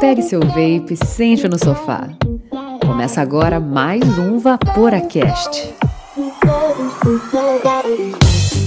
Pegue seu vape, sente no sofá. Começa agora mais um Vaporacast.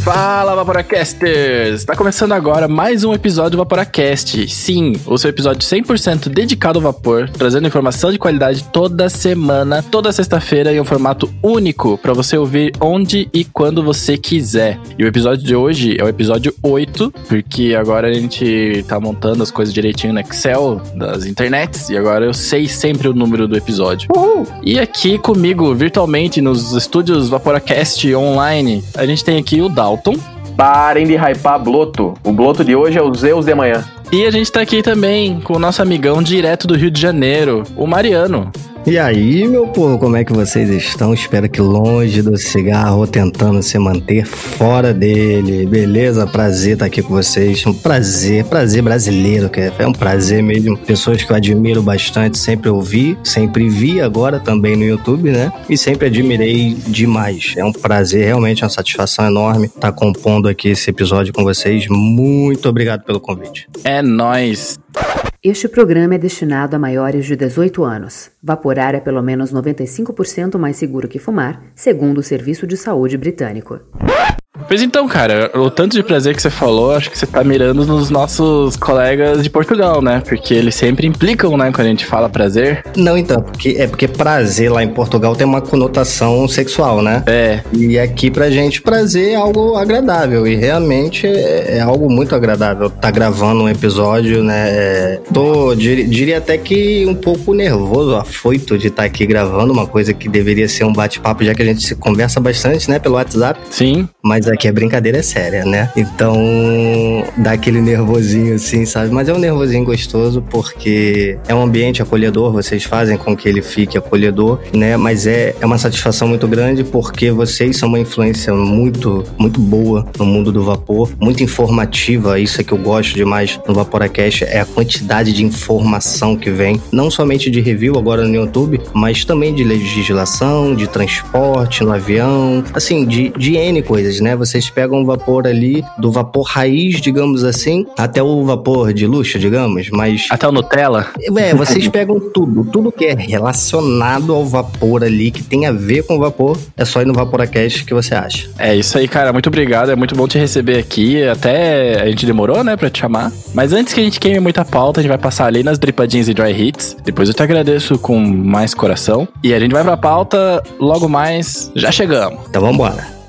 Fala, Vaporacasters! Está começando agora mais um episódio do Vaporacast. Sim, o seu episódio 100% dedicado ao vapor, trazendo informação de qualidade toda semana, toda sexta-feira em um formato único para você ouvir onde e quando você quiser. E o episódio de hoje é o episódio 8, porque agora a gente tá montando as coisas direitinho no Excel das internets e agora eu sei sempre o número do episódio. Uhul. E aqui comigo, virtualmente, nos estúdios Vaporacast online, a gente tem aqui o Dal Dalton. Parem de hypar Bloto. O Bloto de hoje é o Zeus de amanhã. E a gente tá aqui também com o nosso amigão direto do Rio de Janeiro, o Mariano. E aí, meu povo, como é que vocês estão? Espero que longe do cigarro, tentando se manter fora dele. Beleza? Prazer estar aqui com vocês. Um prazer, prazer brasileiro, que é um prazer mesmo. Pessoas que eu admiro bastante, sempre ouvi, sempre vi agora também no YouTube, né? E sempre admirei demais. É um prazer, realmente, uma satisfação enorme estar compondo aqui esse episódio com vocês. Muito obrigado pelo convite. É nós. Este programa é destinado a maiores de 18 anos. Vaporar é pelo menos 95% mais seguro que fumar, segundo o Serviço de Saúde Britânico. Pois então, cara, o tanto de prazer que você falou, acho que você tá mirando nos nossos colegas de Portugal, né? Porque eles sempre implicam, né, quando a gente fala prazer. Não, então, porque é porque prazer lá em Portugal tem uma conotação sexual, né? É. E aqui pra gente prazer é algo agradável e realmente é, é algo muito agradável. Tá gravando um episódio, né? É, tô, dir, diria até que um pouco nervoso, afoito de estar tá aqui gravando uma coisa que deveria ser um bate-papo, já que a gente se conversa bastante, né, pelo WhatsApp. Sim. Mas aqui a brincadeira é séria, né? Então dá aquele nervosinho assim, sabe? Mas é um nervosinho gostoso porque é um ambiente acolhedor, vocês fazem com que ele fique acolhedor, né? Mas é, é uma satisfação muito grande porque vocês são uma influência muito, muito boa no mundo do vapor, muito informativa. Isso é que eu gosto demais no Vaporacast, é a quantidade de informação que vem, não somente de review agora no YouTube, mas também de legislação, de transporte no avião, assim, de, de N coisas, né? Vocês pegam o vapor ali, do vapor raiz, digamos assim, até o vapor de luxo, digamos, mas. Até o Nutella? É, vocês pegam tudo, tudo que é relacionado ao vapor ali, que tem a ver com o vapor, é só ir no Vaporacast que você acha. É isso aí, cara. Muito obrigado. É muito bom te receber aqui. Até a gente demorou, né, pra te chamar. Mas antes que a gente queime muita pauta, a gente vai passar ali nas dripadinhas e dry hits. Depois eu te agradeço com mais coração. E a gente vai pra pauta logo mais. Já chegamos. Então vambora.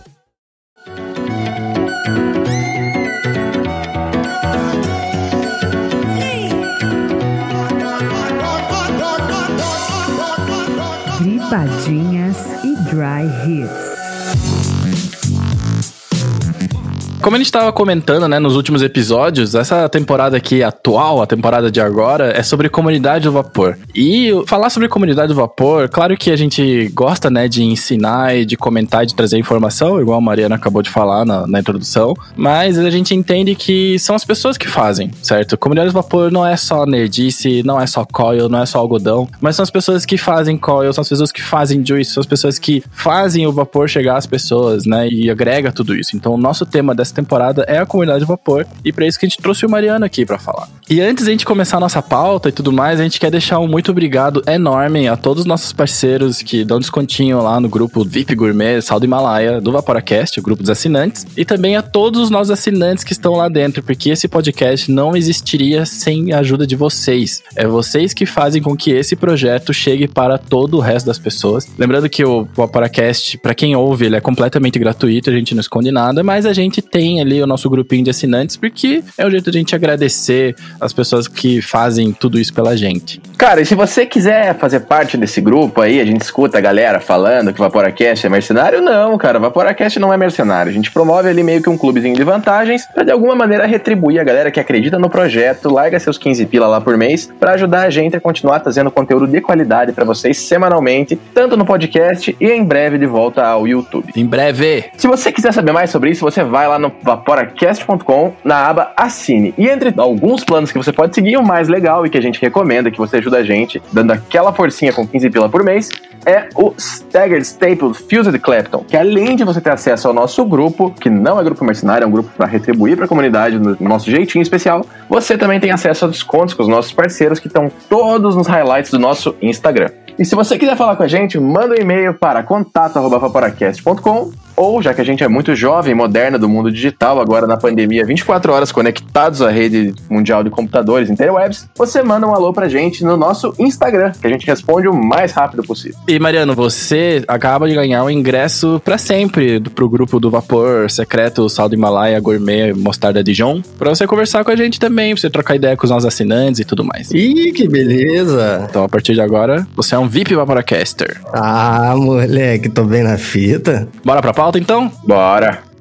Como a gente estava comentando, né, nos últimos episódios, essa temporada aqui atual, a temporada de agora, é sobre comunidade do vapor. E falar sobre comunidade do vapor, claro que a gente gosta, né, de ensinar e de comentar e de trazer informação, igual a Mariana acabou de falar na, na introdução, mas a gente entende que são as pessoas que fazem, certo? Comunidade do vapor não é só nerdice, não é só coil, não é só algodão, mas são as pessoas que fazem coil, são as pessoas que fazem juice, são as pessoas que fazem o vapor chegar às pessoas, né, e agrega tudo isso. Então, o nosso tema dessa temporada é a comunidade vapor e para isso que a gente trouxe o Mariano aqui para falar. E antes de a gente começar a nossa pauta e tudo mais, a gente quer deixar um muito obrigado enorme a todos os nossos parceiros que dão descontinho lá no grupo VIP Gourmet Sal do Himalaia do Vaporacast, o grupo dos assinantes, e também a todos os nossos assinantes que estão lá dentro, porque esse podcast não existiria sem a ajuda de vocês. É vocês que fazem com que esse projeto chegue para todo o resto das pessoas. Lembrando que o Vaporacast, para quem ouve, ele é completamente gratuito, a gente não esconde nada, mas a gente tem ali o nosso grupinho de assinantes, porque é o jeito de a gente agradecer as pessoas que fazem tudo isso pela gente. Cara, e se você quiser fazer parte desse grupo aí, a gente escuta a galera falando que o Vaporacast é mercenário, não, cara, Vaporacast não é mercenário. A gente promove ali meio que um clubezinho de vantagens pra de alguma maneira retribuir a galera que acredita no projeto, larga seus 15 pila lá por mês, para ajudar a gente a continuar trazendo conteúdo de qualidade para vocês semanalmente, tanto no podcast e em breve de volta ao YouTube. Em breve! Se você quiser saber mais sobre isso, você vai lá no vaporacast.com na aba Assine. E entre alguns planos que você pode seguir, o mais legal e que a gente recomenda, que você ajuda a gente, dando aquela forcinha com 15 pila por mês, é o Staggered Staple Fused Clapton, que além de você ter acesso ao nosso grupo, que não é grupo mercenário, é um grupo para retribuir para a comunidade no nosso jeitinho especial, você também tem acesso a descontos com os nossos parceiros que estão todos nos highlights do nosso Instagram. E se você quiser falar com a gente, manda um e-mail para contato@vaporacast.com ou, já que a gente é muito jovem, moderna do mundo digital, agora na pandemia, 24 horas conectados à rede mundial de computadores interwebs, você manda um alô pra gente no nosso Instagram, que a gente responde o mais rápido possível. E Mariano, você acaba de ganhar o um ingresso para sempre pro grupo do Vapor Secreto Saldo Himalaia Gourmet Mostarda Dijon, pra você conversar com a gente também, pra você trocar ideia com os nossos assinantes e tudo mais. Ih, que beleza! Então, a partir de agora, você é um VIP Vaporacaster. Ah, moleque, tô bem na fita. Bora pra pauta então? Bora!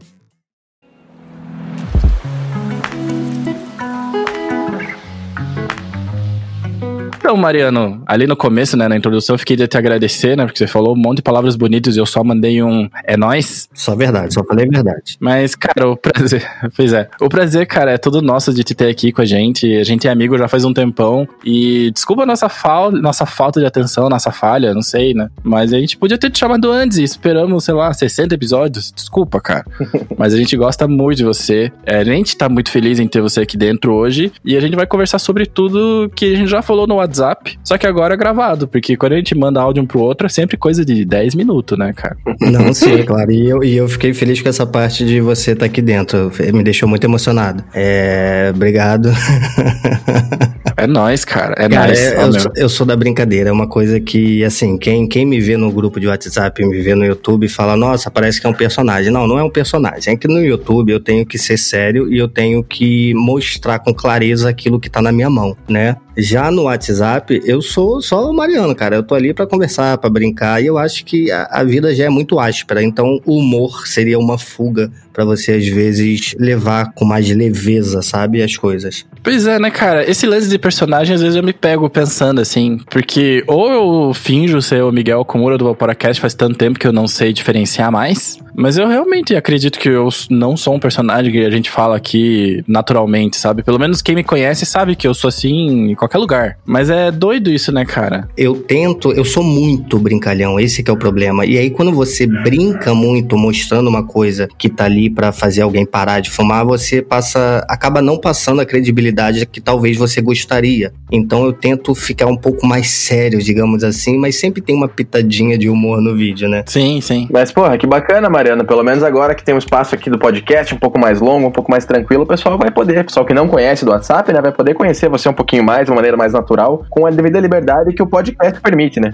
Então, Mariano, ali no começo, né, na introdução, eu fiquei de te agradecer, né, porque você falou um monte de palavras bonitas e eu só mandei um é nós. Só verdade, só falei verdade. Mas, cara, o prazer, pois é, o prazer, cara, é todo nosso de te ter aqui com a gente. A gente é amigo já faz um tempão e desculpa a nossa, fal nossa falta de atenção, nossa falha, não sei, né, mas a gente podia ter te chamado antes e esperamos, sei lá, 60 episódios. Desculpa, cara. mas a gente gosta muito de você. É, a gente tá muito feliz em ter você aqui dentro hoje e a gente vai conversar sobre tudo que a gente já falou no WhatsApp só que agora é gravado, porque quando a gente manda áudio um pro outro é sempre coisa de 10 minutos, né, cara? Não, sim, claro. E eu, e eu fiquei feliz com essa parte de você estar tá aqui dentro. Me deixou muito emocionado. É. Obrigado. É nóis, cara. É cara, nóis. É, eu, sou, eu, sou da brincadeira. É uma coisa que, assim, quem, quem me vê no grupo de WhatsApp, me vê no YouTube, fala, nossa, parece que é um personagem. Não, não é um personagem. É que no YouTube eu tenho que ser sério e eu tenho que mostrar com clareza aquilo que tá na minha mão, né? Já no WhatsApp, eu sou só o Mariano, cara. Eu tô ali para conversar, para brincar, e eu acho que a, a, vida já é muito áspera. Então, o humor seria uma fuga para você, às vezes, levar com mais leveza, sabe? As coisas. Pois é, né, cara? Esse lance de personagem, às vezes eu me pego pensando assim, porque ou eu finjo ser o Miguel Komura do Vaporacast faz tanto tempo que eu não sei diferenciar mais, mas eu realmente acredito que eu não sou um personagem que a gente fala aqui naturalmente, sabe? Pelo menos quem me conhece sabe que eu sou assim em qualquer lugar. Mas é doido isso, né, cara? Eu tento, eu sou muito brincalhão, esse que é o problema. E aí quando você brinca muito mostrando uma coisa que tá ali para fazer alguém parar de fumar, você passa acaba não passando a credibilidade que talvez você gostaria. Então eu tento ficar um pouco mais sério, digamos assim, mas sempre tem uma pitadinha de humor no vídeo, né? Sim, sim. Mas porra, que bacana, Mariana, pelo menos agora que tem um espaço aqui do podcast um pouco mais longo, um pouco mais tranquilo, o pessoal vai poder, o pessoal que não conhece do WhatsApp, né, vai poder conhecer você um pouquinho mais, de uma maneira mais natural, com a devida liberdade que o podcast permite, né?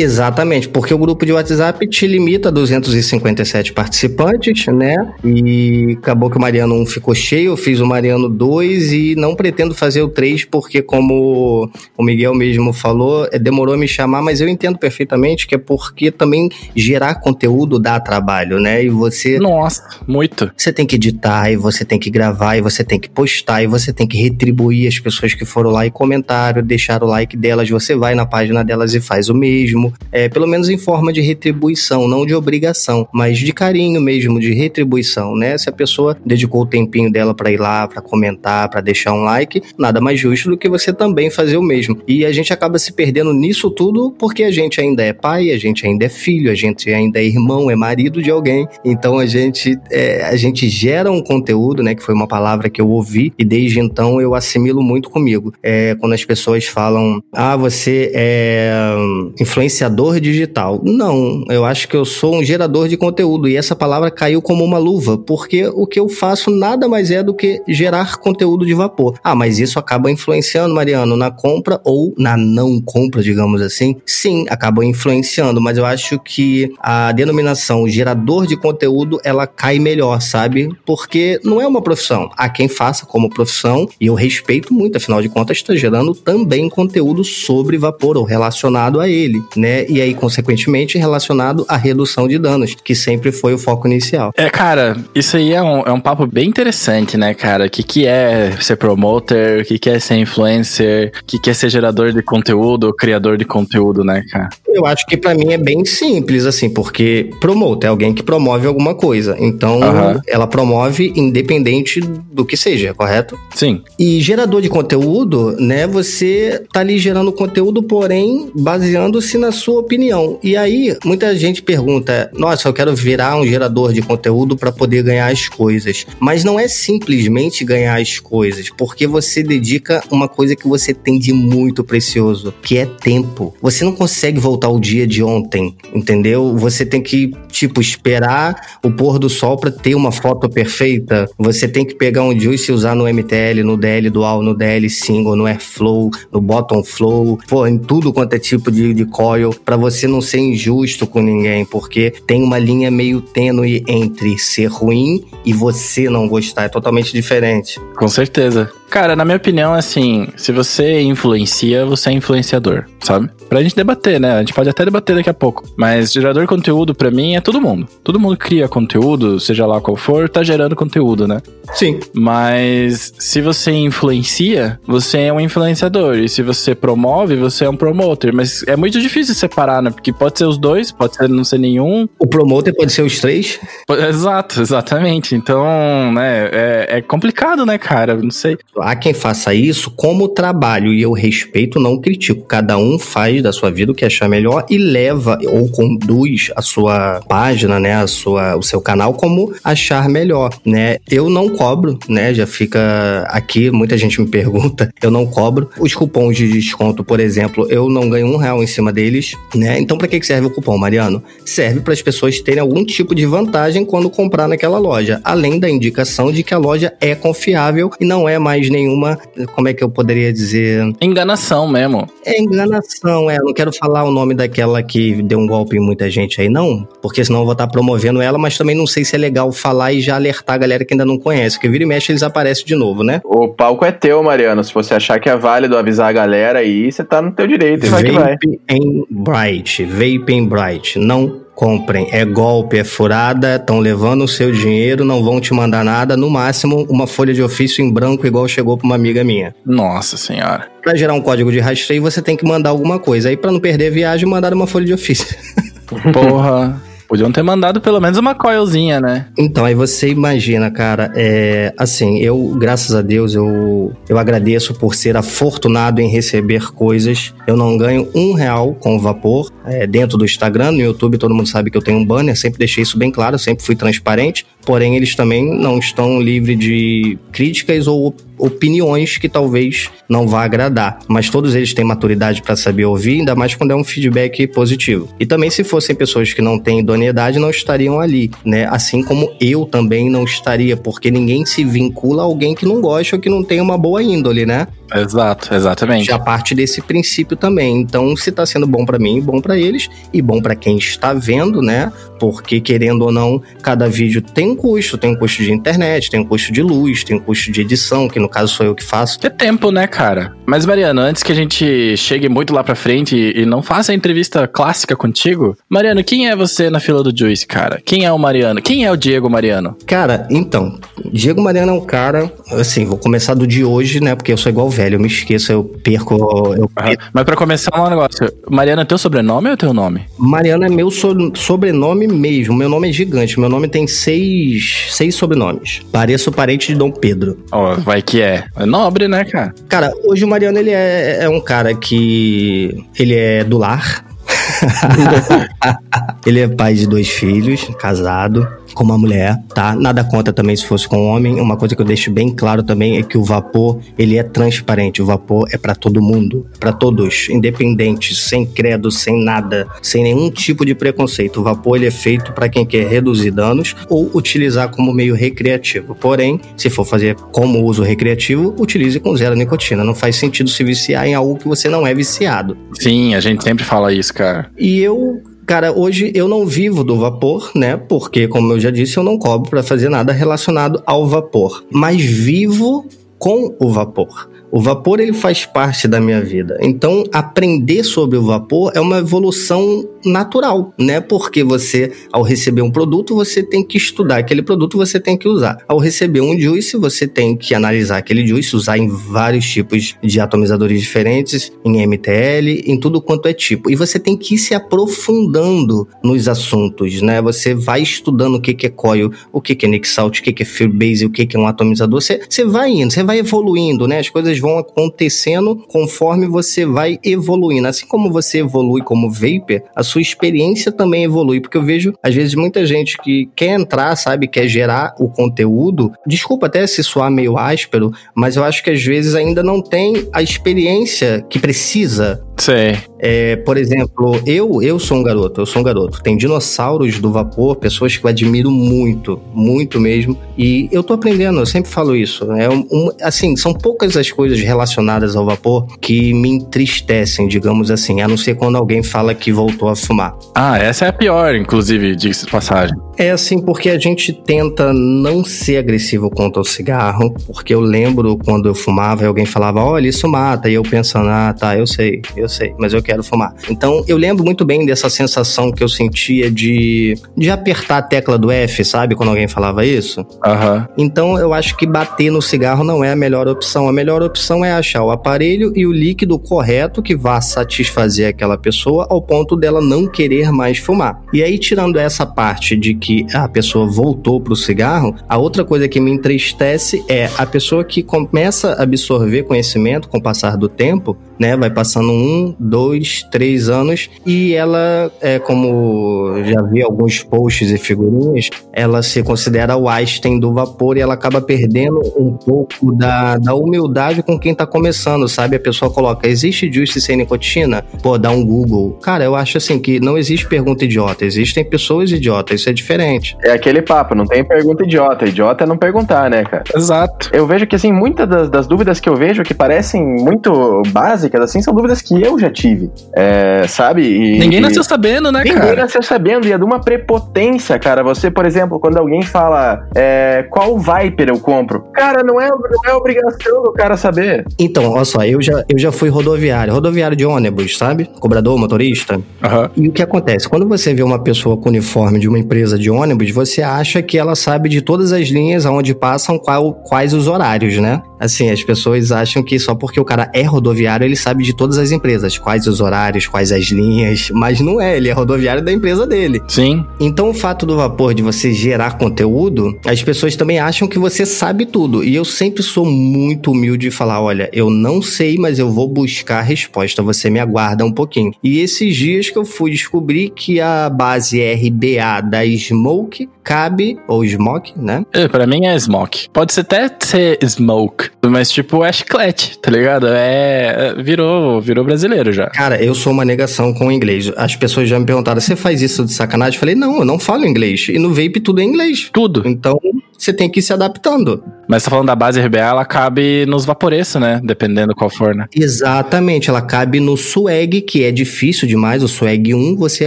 Exatamente, porque o grupo de WhatsApp te limita a 257 participantes, né? E acabou que o Mariano 1 ficou cheio, eu fiz o Mariano 2 e não pretendo fazer o 3 porque, como o Miguel mesmo falou, é, demorou a me chamar, mas eu entendo perfeitamente que é porque também gerar conteúdo dá trabalho, né? E você. Nossa, muito. Você tem que editar, e você tem que gravar, e você tem que postar, e você tem que retribuir as pessoas que foram lá e comentaram, deixaram o like delas, você vai na página delas e faz o mesmo é, pelo menos em forma de retribuição, não de obrigação, mas de carinho mesmo, de retribuição, né? Se a pessoa dedicou o tempinho dela para ir lá, para comentar, para deixar um like, nada mais justo do que você também fazer o mesmo. E a gente acaba se perdendo nisso tudo porque a gente ainda é pai, a gente ainda é filho, a gente ainda é irmão, é marido de alguém. Então a gente é, a gente gera um conteúdo, né? Que foi uma palavra que eu ouvi e desde então eu assimilo muito comigo. É, quando as pessoas falam, ah, você é influenciador influenciador digital. Não, eu acho que eu sou um gerador de conteúdo e essa palavra caiu como uma luva, porque o que eu faço nada mais é do que gerar conteúdo de vapor. Ah, mas isso acaba influenciando, Mariano, na compra ou na não compra, digamos assim? Sim, acaba influenciando, mas eu acho que a denominação gerador de conteúdo ela cai melhor, sabe? Porque não é uma profissão. Há quem faça como profissão e eu respeito muito, afinal de contas, está gerando também conteúdo sobre vapor ou relacionado a ele, né? E aí, consequentemente, relacionado à redução de danos, que sempre foi o foco inicial. É, cara, isso aí é um, é um papo bem interessante, né, cara? O que, que é ser promoter, o que, que é ser influencer, o que, que é ser gerador de conteúdo, criador de conteúdo, né, cara? Eu acho que para mim é bem simples, assim, porque promoter é alguém que promove alguma coisa. Então, uhum. ela promove independente do que seja, correto? Sim. E gerador de conteúdo, né, você tá ali gerando conteúdo, porém, baseando-se na na sua opinião. E aí, muita gente pergunta: nossa, eu quero virar um gerador de conteúdo para poder ganhar as coisas. Mas não é simplesmente ganhar as coisas, porque você dedica uma coisa que você tem de muito precioso, que é tempo. Você não consegue voltar ao dia de ontem, entendeu? Você tem que, tipo, esperar o pôr do sol para ter uma foto perfeita. Você tem que pegar um juice e usar no MTL, no DL dual, no DL single, no Airflow, no Bottom Flow, pô, em tudo quanto é tipo de, de coil, para você não ser injusto com ninguém, porque tem uma linha meio tênue entre ser ruim e você não gostar. É totalmente diferente. Com certeza. Cara, na minha opinião, assim, se você influencia, você é influenciador, sabe? Pra gente debater, né? A gente pode até debater daqui a pouco. Mas gerador de conteúdo, para mim, é todo mundo. Todo mundo cria conteúdo, seja lá qual for, tá gerando conteúdo, né? Sim. Mas se você influencia, você é um influenciador. E se você promove, você é um promoter. Mas é muito difícil separar, né? Porque pode ser os dois, pode ser não ser nenhum. O promoter pode ser os três? Exato, exatamente. Então, né, é, é complicado, né, cara? Não sei. Há quem faça isso como trabalho, e eu respeito, não critico. Cada um faz da sua vida o que achar melhor e leva ou conduz a sua página, né, a sua, o seu canal como achar melhor, né? Eu não cobro, né? Já fica aqui, muita gente me pergunta, eu não cobro. Os cupons de desconto, por exemplo, eu não ganho um real em cima deles, né? Então, para que serve o cupom, Mariano? Serve para as pessoas terem algum tipo de vantagem quando comprar naquela loja, além da indicação de que a loja é confiável e não é mais nenhuma, como é que eu poderia dizer? Enganação mesmo. É enganação, é. Eu não quero falar o nome daquela que deu um golpe em muita gente aí, não, porque senão eu vou estar promovendo ela, mas também não sei se é legal falar e já alertar a galera que ainda não conhece, porque vira e mexe eles aparecem de novo, né? O palco é teu, Mariano. Se você achar que é válido avisar a galera aí, você tá no teu direito e vai que vai. Vape em Bright, Vape em Bright. Não comprem. É golpe, é furada, estão levando o seu dinheiro, não vão te mandar nada, no máximo uma folha de ofício em branco igual chegou para uma amiga minha. Nossa senhora. Para gerar um código de rastreio, você tem que mandar alguma coisa. Aí para não perder a viagem, mandaram uma folha de ofício. Porra. Podiam ter mandado pelo menos uma coilzinha, né? Então, aí você imagina, cara, é, assim, eu, graças a Deus, eu, eu agradeço por ser afortunado em receber coisas. Eu não ganho um real com vapor. É, dentro do Instagram, no YouTube, todo mundo sabe que eu tenho um banner, sempre deixei isso bem claro, sempre fui transparente. Porém, eles também não estão livres de críticas ou opiniões que talvez não vá agradar, mas todos eles têm maturidade para saber ouvir, ainda mais quando é um feedback positivo. E também se fossem pessoas que não têm idoneidade, não estariam ali, né? Assim como eu também não estaria, porque ninguém se vincula a alguém que não gosta ou que não tem uma boa índole, né? Exato, exatamente. Já parte desse princípio também. Então, se tá sendo bom para mim, bom para eles e bom para quem está vendo, né? Porque querendo ou não, cada vídeo tem um custo, tem um custo de internet, tem um custo de luz, tem um custo de edição, que no caso sou eu que faço. É tempo, né, cara? Mas Mariano, antes que a gente chegue muito lá pra frente e não faça a entrevista clássica contigo, Mariano, quem é você na fila do Juice, cara? Quem é o Mariano? Quem é o Diego Mariano? Cara, então, Diego Mariano é um cara, assim, vou começar do de hoje, né? Porque eu sou igual velho, eu me esqueço, eu perco. Eu perco. Mas para começar um negócio, Mariano é teu sobrenome ou é teu nome? Mariano é meu so sobrenome mesmo. Meu nome é gigante. Meu nome tem seis, seis sobrenomes. Pareço parente de Dom Pedro. Ó, oh, vai que é. É nobre, né, cara? Cara, hoje o Mariano ele é, é um cara que ele é do lar. ele é pai de dois filhos, casado com uma mulher, tá? Nada contra também se fosse com um homem. Uma coisa que eu deixo bem claro também é que o vapor, ele é transparente. O vapor é para todo mundo, para todos, independentes, sem credo, sem nada, sem nenhum tipo de preconceito. O vapor ele é feito para quem quer reduzir danos ou utilizar como meio recreativo. Porém, se for fazer como uso recreativo, utilize com zero nicotina. Não faz sentido se viciar em algo que você não é viciado. Sim, a gente sempre fala isso, cara. E eu Cara, hoje eu não vivo do vapor, né? Porque, como eu já disse, eu não cobro para fazer nada relacionado ao vapor. Mas vivo com o vapor. O vapor ele faz parte da minha vida. Então, aprender sobre o vapor é uma evolução natural, né? Porque você, ao receber um produto, você tem que estudar aquele produto, você tem que usar. Ao receber um juice, você tem que analisar aquele juice, usar em vários tipos de atomizadores diferentes, em MTL, em tudo quanto é tipo. E você tem que ir se aprofundando nos assuntos, né? Você vai estudando o que, é coil, o que, é Nick Salt, o que, é Base, o que, que é um atomizador. Você, você vai indo, você vai evoluindo, né? As coisas vão acontecendo conforme você vai evoluindo. Assim como você evolui como vapor, a sua experiência também evolui. Porque eu vejo, às vezes, muita gente que quer entrar, sabe, quer gerar o conteúdo. Desculpa até se soar meio áspero, mas eu acho que às vezes ainda não tem a experiência que precisa Sei. É, por exemplo, eu eu sou um garoto, eu sou um garoto. Tem dinossauros do vapor, pessoas que eu admiro muito, muito mesmo. E eu tô aprendendo, eu sempre falo isso. É um, um, assim, são poucas as coisas relacionadas ao vapor que me entristecem, digamos assim, a não ser quando alguém fala que voltou a fumar. Ah, essa é a pior, inclusive, de passagem. É assim, porque a gente tenta não ser agressivo contra o cigarro, porque eu lembro quando eu fumava e alguém falava, olha, isso mata, e eu pensando, ah, tá, eu sei, eu sei, mas eu quero fumar. Então, eu lembro muito bem dessa sensação que eu sentia de, de apertar a tecla do F, sabe? Quando alguém falava isso. Aham. Então, eu acho que bater no cigarro não é a melhor opção. A melhor opção é achar o aparelho e o líquido correto que vá satisfazer aquela pessoa ao ponto dela não querer mais fumar. E aí, tirando essa parte de que a pessoa voltou pro cigarro, a outra coisa que me entristece é a pessoa que começa a absorver conhecimento com o passar do tempo, né? Vai passando um, dois, três anos e ela, é como já vi alguns posts e figurinhas, ela se considera o Einstein do vapor e ela acaba perdendo um pouco da, da humildade com quem tá começando, sabe? A pessoa coloca, existe juice sem nicotina? Pô, dá um Google. Cara, eu acho assim que não existe pergunta idiota, existem pessoas idiotas, isso é diferente. É aquele papo, não tem pergunta idiota. Idiota é não perguntar, né, cara? Exato. Eu vejo que, assim, muitas das, das dúvidas que eu vejo que parecem muito básicas, assim, são dúvidas que eu já tive. É, sabe? E, Ninguém e- nasceu sabendo, né, Ninguém cara? nasceu sabendo, e é de uma prepotência, cara. Você, por exemplo, quando alguém fala é, qual Viper eu compro, cara, não é, não é obrigação do cara saber. Então, olha só, eu já, eu já fui rodoviário, rodoviário de ônibus, sabe? Cobrador, motorista. Aham. E o que acontece? Quando você vê uma pessoa com uniforme de uma empresa de ônibus, você acha que ela sabe de todas as linhas aonde passam qual- quais os horários, né? Assim, as pessoas acham que só porque o cara é rodoviário, ele sabe de todas as empresas, quais os horários, quais as linhas, mas não é, ele é rodoviário da empresa dele. Sim. Então, o fato do vapor de você gerar conteúdo, as pessoas também acham que você sabe tudo. E eu sempre sou muito humilde de falar: olha, eu não sei, mas eu vou buscar a resposta. Você me aguarda um pouquinho. E esses dias que eu fui descobrir que a base RBA da Smoke cabe, ou Smoke, né? É, Pra mim é smoke. Pode ser até ser smoke, mas tipo é chiclete, tá ligado? É. é- Virou, virou brasileiro já. Cara, eu sou uma negação com o inglês. As pessoas já me perguntaram: você faz isso de sacanagem? Eu falei: não, eu não falo inglês. E no vape tudo é inglês. Tudo. Então, você tem que ir se adaptando. Mas tá falando da base RBA, ela cabe nos vaporeços, né? Dependendo qual for, né? Exatamente, ela cabe no swag, que é difícil demais, o swag 1 você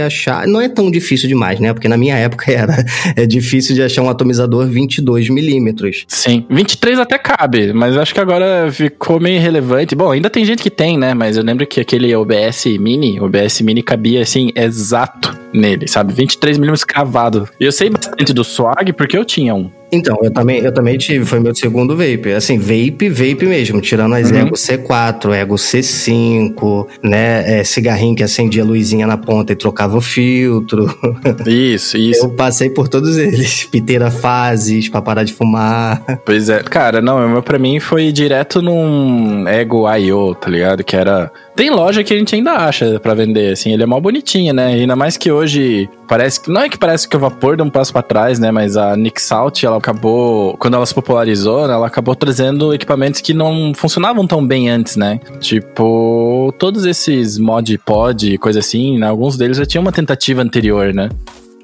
achar, não é tão difícil demais, né? Porque na minha época era, é difícil de achar um atomizador 22 milímetros. Sim. 23 até cabe, mas acho que agora ficou meio irrelevante. Bom, ainda tem gente que tem, né? Mas eu lembro que aquele OBS Mini, OBS Mini cabia assim, exato nele, sabe? 23 milímetros cravado. E eu sei bastante do swag porque eu tinha um. Então, eu também, eu também tive, foi meu segundo vape. Assim, vape, vape mesmo, tirando as Uhum. Ego C4, Ego C5, né? é, cigarrinho que acendia a luzinha na ponta e trocava o filtro. Isso, isso. Eu passei por todos eles. Piteira fases, pra parar de fumar. Pois é. Cara, não, o meu pra mim foi direto num Ego I.O., tá ligado? Que era... Tem loja que a gente ainda acha pra vender, assim. Ele é mó bonitinho, né? Ainda mais que hoje parece que... Não é que parece que o Vapor deu um passo pra trás, né? Mas a Nick Salt, ela acabou... Quando ela se popularizou, né? Ela acabou trazendo equipamentos que não funcionavam tão bem antes, né? Tipo... Todos esses mod pod coisa assim, né? Alguns deles já tinham uma tentativa anterior, né?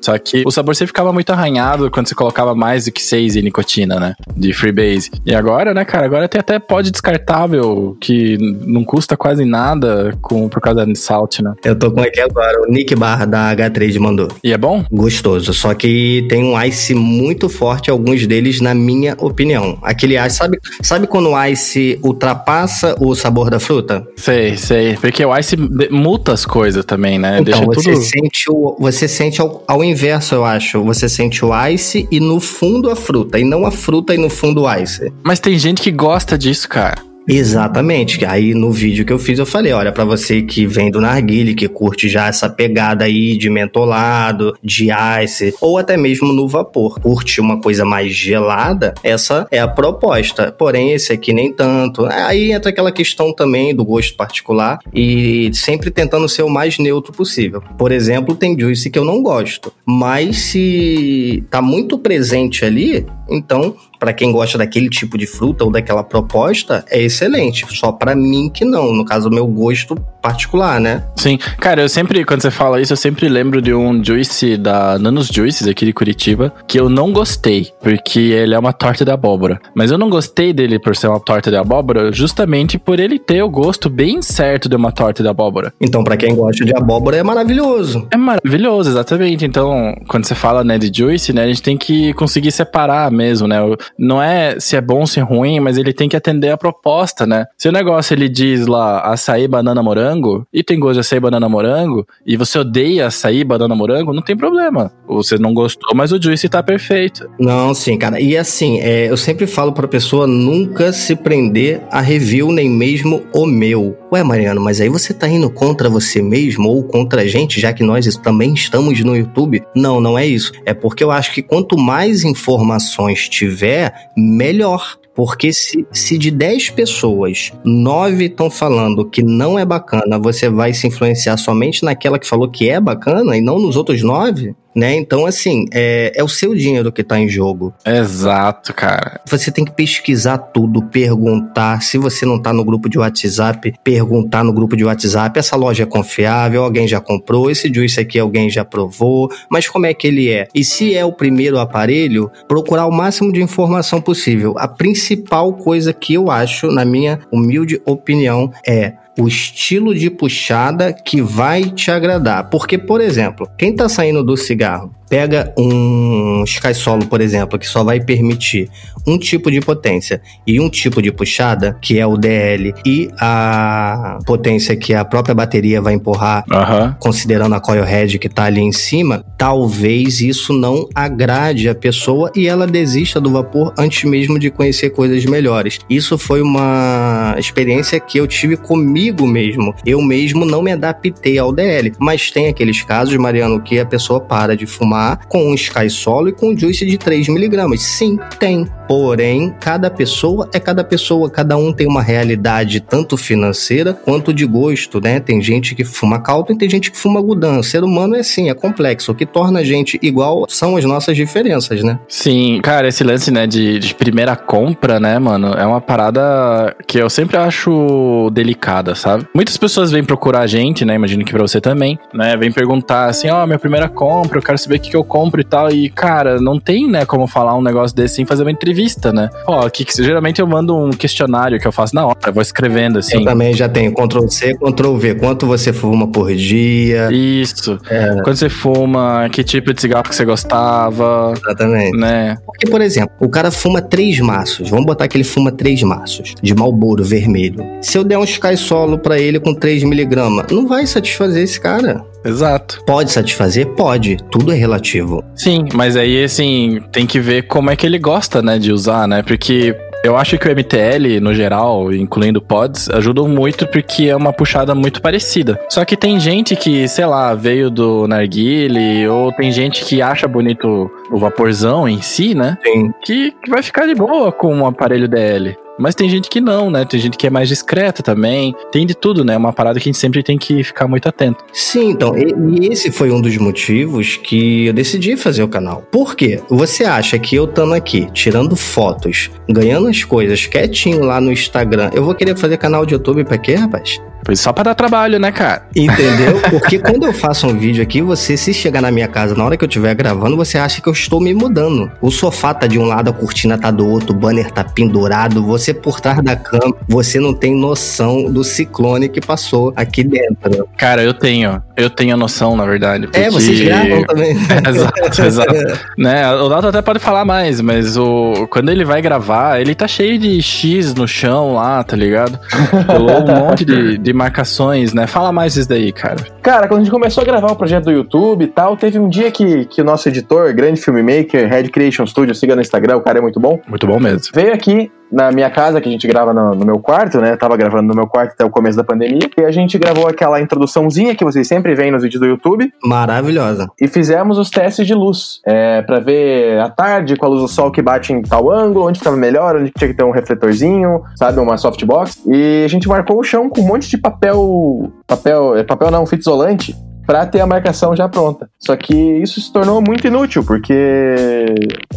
Só que o sabor sempre ficava muito arranhado quando você colocava mais do que 6 de nicotina, né? De freebase. E agora, né, cara, agora tem até pó descartável que não custa quase nada com, por causa da salt, né? Eu tô com aqui agora, o Nick Bar da H3 mandou. E é bom? Gostoso, só que tem um ice muito forte, alguns deles, na minha opinião. Aquele ice, sabe, sabe quando o ice ultrapassa o sabor da fruta? Sei, sei. Porque o ice muta as coisas também, né? Então, Deixa você tudo. sente, o, você sente ao, ao inverso, eu acho. Você sente o ice e no fundo a fruta, e não a fruta e no fundo o ice. Mas tem gente que gosta disso, cara. Exatamente. Aí no vídeo que eu fiz eu falei, olha, pra você que vem do narguile, que curte já essa pegada aí de mentolado, de ice, ou até mesmo no vapor, curte uma coisa mais gelada, essa é a proposta. Porém, esse aqui nem tanto. Aí entra aquela questão também do gosto particular e sempre tentando ser o mais neutro possível. Por exemplo, tem juice que eu não gosto, mas se tá muito presente ali, então para quem gosta daquele tipo de fruta ou daquela proposta, é excelente. Só para mim que não, no caso, o meu gosto particular, né? Sim. Cara, eu sempre, quando você fala isso, eu sempre lembro de um juice da Nanos Juices aqui de Curitiba, que eu não gostei, porque ele é uma torta de abóbora. Mas eu não gostei dele por ser uma torta de abóbora, justamente por ele ter o gosto bem certo de uma torta de abóbora. Então, para quem gosta de abóbora, é maravilhoso. É maravilhoso, exatamente. Então, quando você fala, né, de juice, né, a gente tem que conseguir separar mesmo, né? Não é se é bom ou se é ruim, mas ele tem que atender a proposta, né? Se o negócio ele diz lá açaí, banana, morango, e tem gosto de açaí, banana, morango, e você odeia açaí, banana, morango, não tem problema. Você não gostou, mas o juice tá perfeito. Não, sim, cara. E assim, é, eu sempre falo pra pessoa nunca se prender a review, nem mesmo o meu. Ué, Mariano, mas aí você tá indo contra você mesmo ou contra a gente, já que nós também estamos no YouTube? Não, não é isso. É porque eu acho que quanto mais informações tiver, melhor. Porque se, se de 10 pessoas, 9 estão falando que não é bacana, você vai se influenciar somente naquela que falou que é bacana e não nos outros 9? Né? Então, assim, é, é o seu dinheiro que tá em jogo. Exato, cara. Você tem que pesquisar tudo, perguntar. Se você não tá no grupo de WhatsApp, perguntar no grupo de WhatsApp. Essa loja é confiável, alguém já comprou, esse juice aqui alguém já provou, mas como é que ele é? E se é o primeiro aparelho, procurar o máximo de informação possível. A principal coisa que eu acho, na minha humilde opinião, é o estilo de puxada que vai te agradar. Porque, por exemplo, quem tá saindo do cigarro pega um Sky Solo, por exemplo, que só vai permitir um tipo de potência e um tipo de puxada, que é o DL, e a potência que a própria bateria vai empurrar, Aham. considerando a coil head que tá ali em cima, talvez isso não agrade a pessoa e ela desista do vapor antes mesmo de conhecer coisas melhores. Isso foi uma experiência que eu tive comigo mesmo. Eu mesmo não me adaptei ao DL, mas tem aqueles casos, Mariano, que a pessoa para de fumar com um Sky Solo e com um Juice de 3mg. Sim, tem. Porém, cada pessoa é cada pessoa, cada um tem uma realidade tanto financeira quanto de gosto, né? Tem gente que fuma Calton e tem gente que fuma Gudan. O ser humano é assim, é complexo. O que torna a gente igual são as nossas diferenças, né? Sim, cara, esse lance, né, de, de primeira compra, né, mano, é uma parada que eu sempre acho delicada, sabe? Muitas pessoas vêm procurar a gente, né, imagino que pra você também, né, vem perguntar assim, ó, minha primeira compra, eu quero saber o que, que eu compro e tal, e, cara, não tem, né, como falar um negócio desse sem fazer uma entrevista, né? Ó, que, que geralmente eu mando um questionário que eu faço na hora, eu vou escrevendo, assim. Eu também já tenho Ctrl C, Ctrl V. Quanto você fuma por dia? Isso. É, Quando você fuma, que tipo de cigarro que você gostava, exatamente. né? Porque, por exemplo, o cara fuma três maços. Vamos botar que ele fuma três maços de Marlboro vermelho. Se eu der um Sky Solo pra ele com 3mg, não vai satisfazer esse cara. Exato. Pode satisfazer? Pode. Tudo é relativo. Sim, mas aí, assim, tem que ver como é que ele gosta, né, de usar, né? Porque eu acho que o MTL, no geral, incluindo pods, ajudam muito porque é uma puxada muito parecida. Só que tem gente que, sei lá, veio do narguile, ou tem gente que acha bonito o vaporzão em si, né? Sim. Que, que vai ficar de boa com um aparelho DL. Mas tem gente que não, né? Tem gente que é mais discreta também. Tem de tudo, né? Uma parada que a gente sempre tem que ficar muito atento. Sim, então, e, e esse foi um dos motivos que eu decidi fazer o canal. Por quê? Você acha que eu estando aqui, tirando fotos, ganhando as coisas quietinho lá no Instagram, eu vou querer fazer canal de YouTube pra quê, rapaz? Pois só pra dar trabalho, né, cara? Entendeu? Porque quando eu faço um vídeo aqui, você, se chegar na minha casa na hora que eu estiver gravando, você acha que eu estou me mudando. O sofá tá de um lado, a cortina tá do outro, o banner tá pendurado, você por trás da cama, você não tem noção do ciclone que passou aqui dentro. Cara, eu tenho. Eu tenho a noção, na verdade. Porque... É, vocês gravam também. exato, exato. né? O Dalton até pode falar mais, mas o... quando ele vai gravar, ele tá cheio de X no chão lá, tá ligado? Pulou um monte de, de marcações, né? Fala mais isso daí, cara. Cara, quando a gente começou a gravar o projeto do YouTube e tal, teve um dia que, que o nosso editor, grande filmmaker, Red Creation Studio, siga no Instagram, o cara é muito bom, Muito bom mesmo. veio aqui na minha casa, que a gente grava no, no meu quarto, né? Tava gravando no meu quarto até o começo da pandemia. E a gente gravou aquela introduçãozinha que vocês sempre veem nos vídeos do YouTube. Maravilhosa. E fizemos os testes de luz. É, para ver à tarde, com a luz do sol que bate em tal ângulo, onde ficava melhor, onde tinha que ter um refletorzinho, sabe? Uma softbox. E a gente marcou o chão com um monte de papel. Papel. é, Papel não, fita isolante. Pra ter a marcação já pronta. Só que isso se tornou muito inútil, porque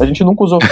a gente nunca usou.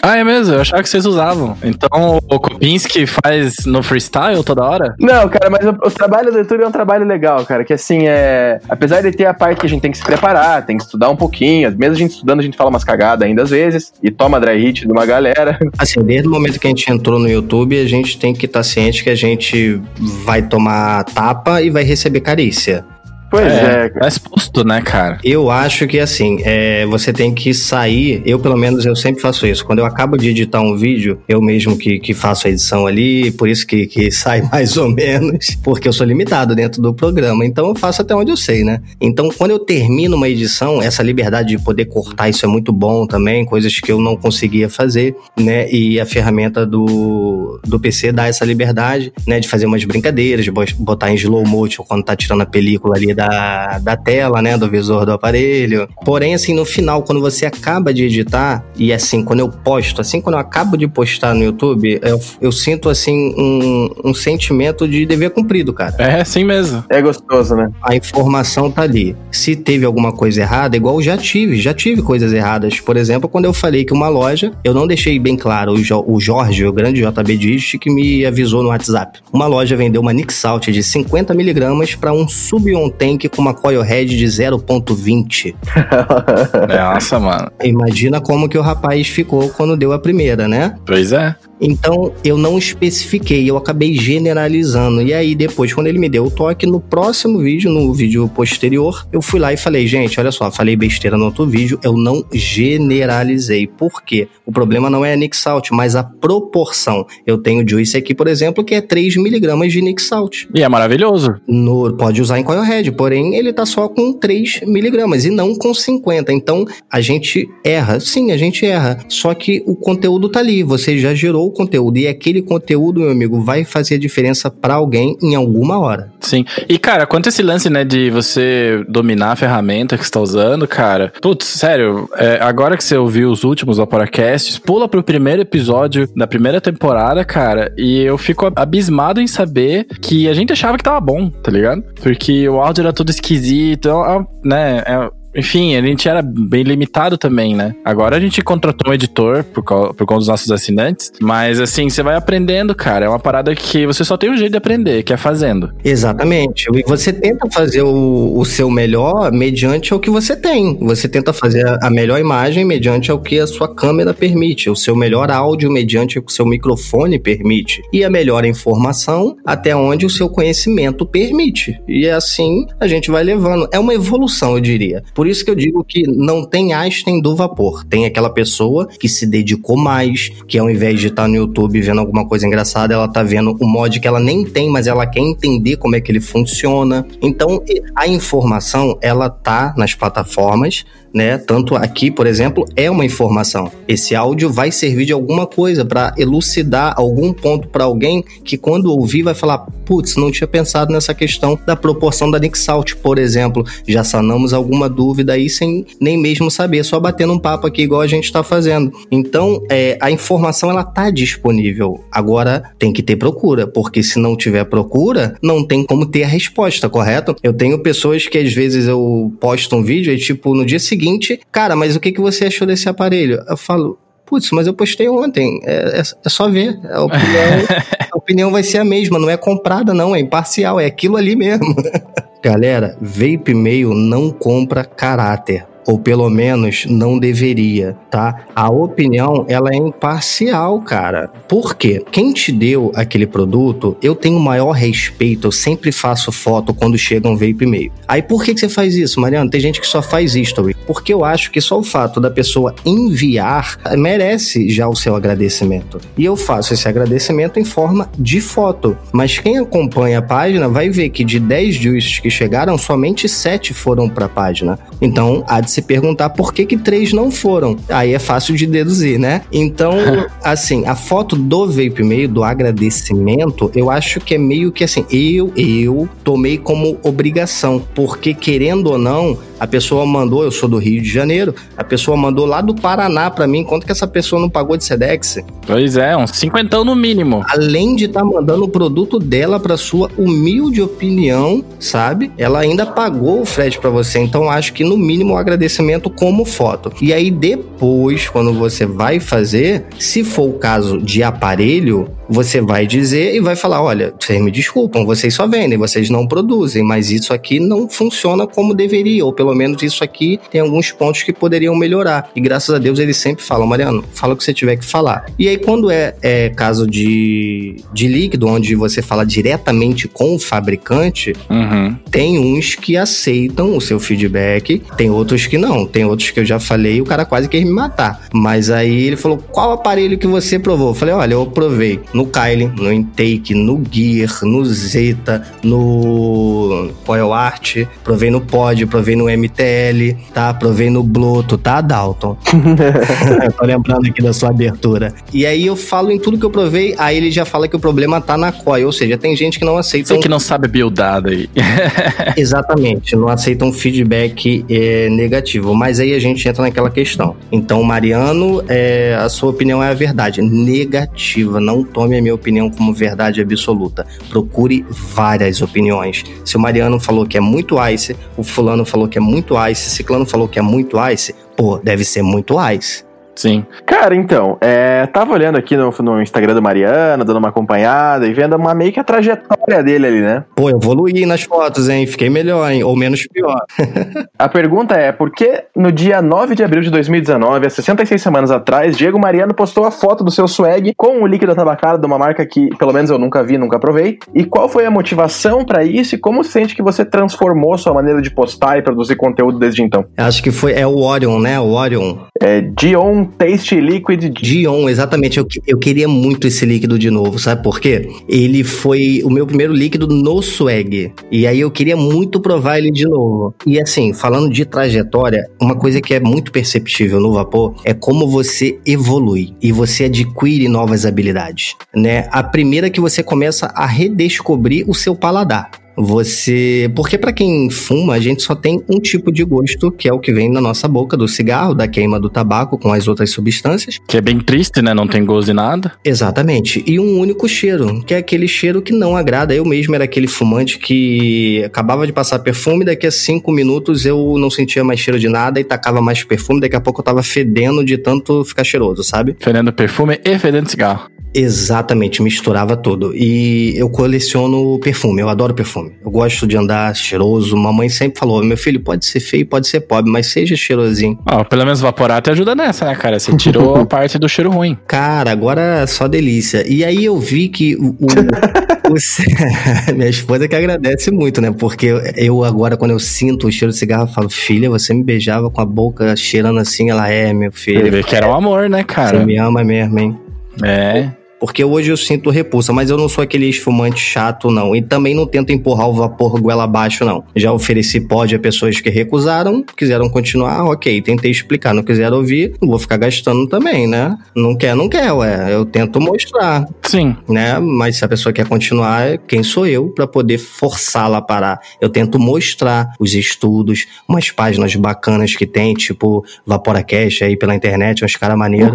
Ah, é mesmo? Eu achava que vocês usavam. Então o Kopinski faz no freestyle toda hora? Não, cara, mas o, o trabalho do YouTube é um trabalho legal, cara. Que assim, é. Apesar de ter a parte que a gente tem que se preparar, tem que estudar um pouquinho. Mesmo a gente estudando, a gente fala umas cagadas ainda às vezes. E toma dry hit de uma galera. Assim, desde o momento que a gente entrou no YouTube, a gente tem que estar ciente que a gente vai tomar tapa e vai receber carícia. Яндексе Pois é, cara. Tá exposto, né, cara? Eu acho que assim, é, você tem que sair. Eu, pelo menos, eu sempre faço isso. Quando eu acabo de editar um vídeo, eu mesmo que, que faço a edição ali, por isso que, que sai mais ou menos, porque eu sou limitado dentro do programa. Então eu faço até onde eu sei, né? Então, quando eu termino uma edição, essa liberdade de poder cortar, isso é muito bom também, coisas que eu não conseguia fazer, né? E a ferramenta do, do PC dá essa liberdade, né? De fazer umas brincadeiras, de botar em slow motion quando tá tirando a película ali da, da tela, né? Do visor do aparelho. Porém, assim, no final, quando você acaba de editar, e assim, quando eu posto, assim, quando eu acabo de postar no YouTube, eu, eu sinto, assim, um, um sentimento de dever cumprido, cara. É assim mesmo. É gostoso, né? A informação tá ali. Se teve alguma coisa errada, igual eu já tive, já tive coisas erradas. Por exemplo, quando eu falei que uma loja, eu não deixei bem claro, o, Jo- o Jorge, o grande JB Dist, que me avisou no WhatsApp. Uma loja vendeu uma Nick Salt de 50mg para um Sub-On Tank com uma coil head de 0.20. Nossa, mano. Imagina como que o rapaz ficou quando deu a primeira, né? Pois é. Então eu não especifiquei, eu acabei generalizando. E aí depois, quando ele me deu o toque, no próximo vídeo, no vídeo posterior, eu fui lá e falei, gente, olha só, falei besteira no outro vídeo, eu não generalizei. Por quê? O problema não é a Nick Salt, mas a proporção. Eu tenho Juice aqui, por exemplo, que é 3mg de Nick Salt. E é maravilhoso. No, pode usar em coil head, porém ele tá só com 3 miligramas e não com 50. Então a gente erra. Sim, a gente erra. Só que o conteúdo tá ali, você já gerou o conteúdo e aquele conteúdo, meu amigo, vai fazer a diferença para alguém em alguma hora. Sim. E, cara, quanto esse lance, né, de você dominar a ferramenta que você tá usando, cara. Putz, sério, é, agora que você ouviu os últimos Vaporacasts, pula pro primeiro episódio da primeira temporada, cara, e eu fico abismado em saber que a gente achava que tava bom, tá ligado? Porque o áudio todo esquisito, é- é- né? é- enfim, a gente era bem limitado também, né? Agora a gente contratou um editor por, por conta dos nossos assinantes, mas assim, você vai aprendendo, cara. É uma parada que você só tem um jeito de aprender, que é fazendo. Exatamente. E você tenta fazer o, o seu melhor mediante o que você tem. Você tenta fazer a melhor imagem mediante o que a sua câmera permite, o seu melhor áudio mediante o que o seu microfone permite, e a melhor informação até onde o seu conhecimento permite. E assim a gente vai levando. É uma evolução, eu diria. Por isso que eu digo que não tem Einstein do vapor. Tem aquela pessoa que se dedicou mais, que ao invés de estar no YouTube vendo alguma coisa engraçada, ela tá vendo um mod que ela nem tem, mas ela quer entender como é que ele funciona. Então, a informação, ela tá nas plataformas, né? Tanto aqui, por exemplo, é uma informação. Esse áudio vai servir de alguma coisa para elucidar algum ponto para alguém que quando ouvir vai falar, putz, não tinha pensado nessa questão da proporção da Nick Salt, por exemplo. Já sanamos alguma dúvida aí sem nem mesmo saber, só batendo um papo aqui igual a gente está fazendo. Então, é, a informação ela tá disponível. Agora tem que ter procura, porque se não tiver procura, não tem como ter a resposta, correto? Eu tenho pessoas que às vezes eu posto um vídeo e tipo no dia seguinte, cara, mas o que, que você achou desse aparelho? Eu falo, putz, mas eu postei ontem. É, é, é só ver. A opinião, a opinião vai ser a mesma, não é comprada, não, é imparcial, é aquilo ali mesmo. Galera, vape meio não compra caráter ou pelo menos não deveria, tá? A opinião, ela é imparcial, cara. Por quê? Quem te deu aquele produto, eu tenho maior respeito, eu sempre faço foto quando chega um vape e-mail. Aí por que, que você faz isso, Mariano? Tem gente que só faz history. Porque eu acho que só o fato da pessoa enviar merece já o seu agradecimento. E eu faço esse agradecimento em forma de foto. Mas quem acompanha a página vai ver que de 10 juices que chegaram, somente 7 foram para a página. Então, há de se perguntar por que que três não foram. Aí é fácil de deduzir, né? Então, assim, a foto do Vape Mail, do agradecimento, eu acho que é meio que assim, eu, eu tomei como obrigação, porque querendo ou não, a pessoa mandou, eu sou do Rio de Janeiro, a pessoa mandou lá do Paraná para mim, quanto que essa pessoa não pagou de Sedex? Pois é, uns cinquentão no mínimo. Além de estar tá mandando o produto dela para sua humilde opinião, sabe? Ela ainda pagou o frete para você, então acho que no mínimo o agradecimento como foto. E aí depois, quando você vai fazer, se for o caso de aparelho, você vai dizer e vai falar: olha, vocês me desculpam, vocês só vendem, vocês não produzem, mas isso aqui não funciona como deveria, ou pelo menos isso aqui tem alguns pontos que poderiam melhorar. E graças a Deus eles sempre falam: Mariano, fala o que você tiver que falar. E aí, quando é, é caso de, de líquido, onde você fala diretamente com o fabricante, uhum. tem uns que aceitam o seu feedback, tem outros que não. Tem outros que eu já falei e o cara quase quer me matar. Mas aí ele falou: qual aparelho que você provou? Eu falei: olha, eu provei no Kyle, no Intake, no Gear, no Zeta, no Coil Art, provei no Pod, provei no MTL, tá? Provei no Bluto, tá, Dalton? Tô lembrando aqui da sua abertura. E aí eu falo em tudo que eu provei, aí ele já fala que o problema tá na Coil, ou seja, tem gente que não aceita. Você que não sabe buildar daí. Exatamente, não aceita um feedback é, negativo. Mas aí a gente entra naquela questão. Então, Mariano, é, a sua opinião é a verdade. Negativa, não tome tome a minha opinião como verdade absoluta. Procure várias opiniões. Se o Mariano falou que é muito ice, o fulano falou que é muito ice, ciclano falou que é muito ice, pô, deve ser muito ice. Sim. Cara, então, é, tava olhando aqui no, no, Instagram do Mariano, dando uma acompanhada e vendo uma meio que a trajetória dele ali, né? Pô, evoluí nas fotos, hein? Fiquei melhor, hein? Ou menos pior. a pergunta é, por que no dia 9 de abril de 2019, há 66 semanas atrás, Diego Mariano postou a foto do seu swag com o líquido tabacada de uma marca que, pelo menos eu nunca vi, nunca provei? E qual foi a motivação para isso e como sente que você transformou sua maneira de postar e produzir conteúdo desde então? Acho que foi, é o Orion, né? O Orion. É Dion Taste Liquid. Dion, exatamente. Eu, eu queria muito esse líquido de novo, sabe por quê? Ele foi o meu primeiro líquido no swag. E aí eu queria muito provar ele de novo. E assim, falando de trajetória, uma coisa que é muito perceptível no vapor é como você evolui e você adquire novas habilidades, né? A primeira é que você começa a redescobrir o seu paladar. Você. Porque para quem fuma, a gente só tem um tipo de gosto, que é o que vem na nossa boca, do cigarro, da queima do tabaco com as outras substâncias. Que é bem triste, né? Não tem gosto de nada. Exatamente. E um único cheiro, que é aquele cheiro que não agrada. Eu mesmo era aquele fumante que acabava de passar perfume, daqui a cinco minutos eu não sentia mais cheiro de nada e tacava mais perfume, daqui a pouco eu tava fedendo de tanto ficar cheiroso, sabe? Fedendo perfume e fedendo cigarro. Exatamente, misturava tudo. E eu coleciono perfume, eu adoro perfume. Eu gosto de andar cheiroso. Mamãe sempre falou: meu filho, pode ser feio, pode ser pobre, mas seja cheirosinho. Ó, oh, pelo menos Vaporato ajuda nessa, né, cara? Você tirou a parte do cheiro ruim. Cara, agora é só delícia. E aí eu vi que o. o minha esposa que agradece muito, né? Porque eu agora, quando eu sinto o cheiro de cigarro, eu falo, filha, você me beijava com a boca cheirando assim, ela é, meu filho. Ele vê que era o amor, né, cara? Você me ama mesmo, hein? É. Porque hoje eu sinto repulsa, mas eu não sou aquele esfumante chato, não. E também não tento empurrar o vapor goela abaixo, não. Já ofereci pod a pessoas que recusaram, quiseram continuar, ok, tentei explicar, não quiseram ouvir, não vou ficar gastando também, né? Não quer, não quer, ué. Eu tento mostrar. Sim. Né? Mas se a pessoa quer continuar, quem sou eu para poder forçá-la a parar? Eu tento mostrar os estudos, umas páginas bacanas que tem, tipo Vaporacast aí pela internet, uns caras maneiros,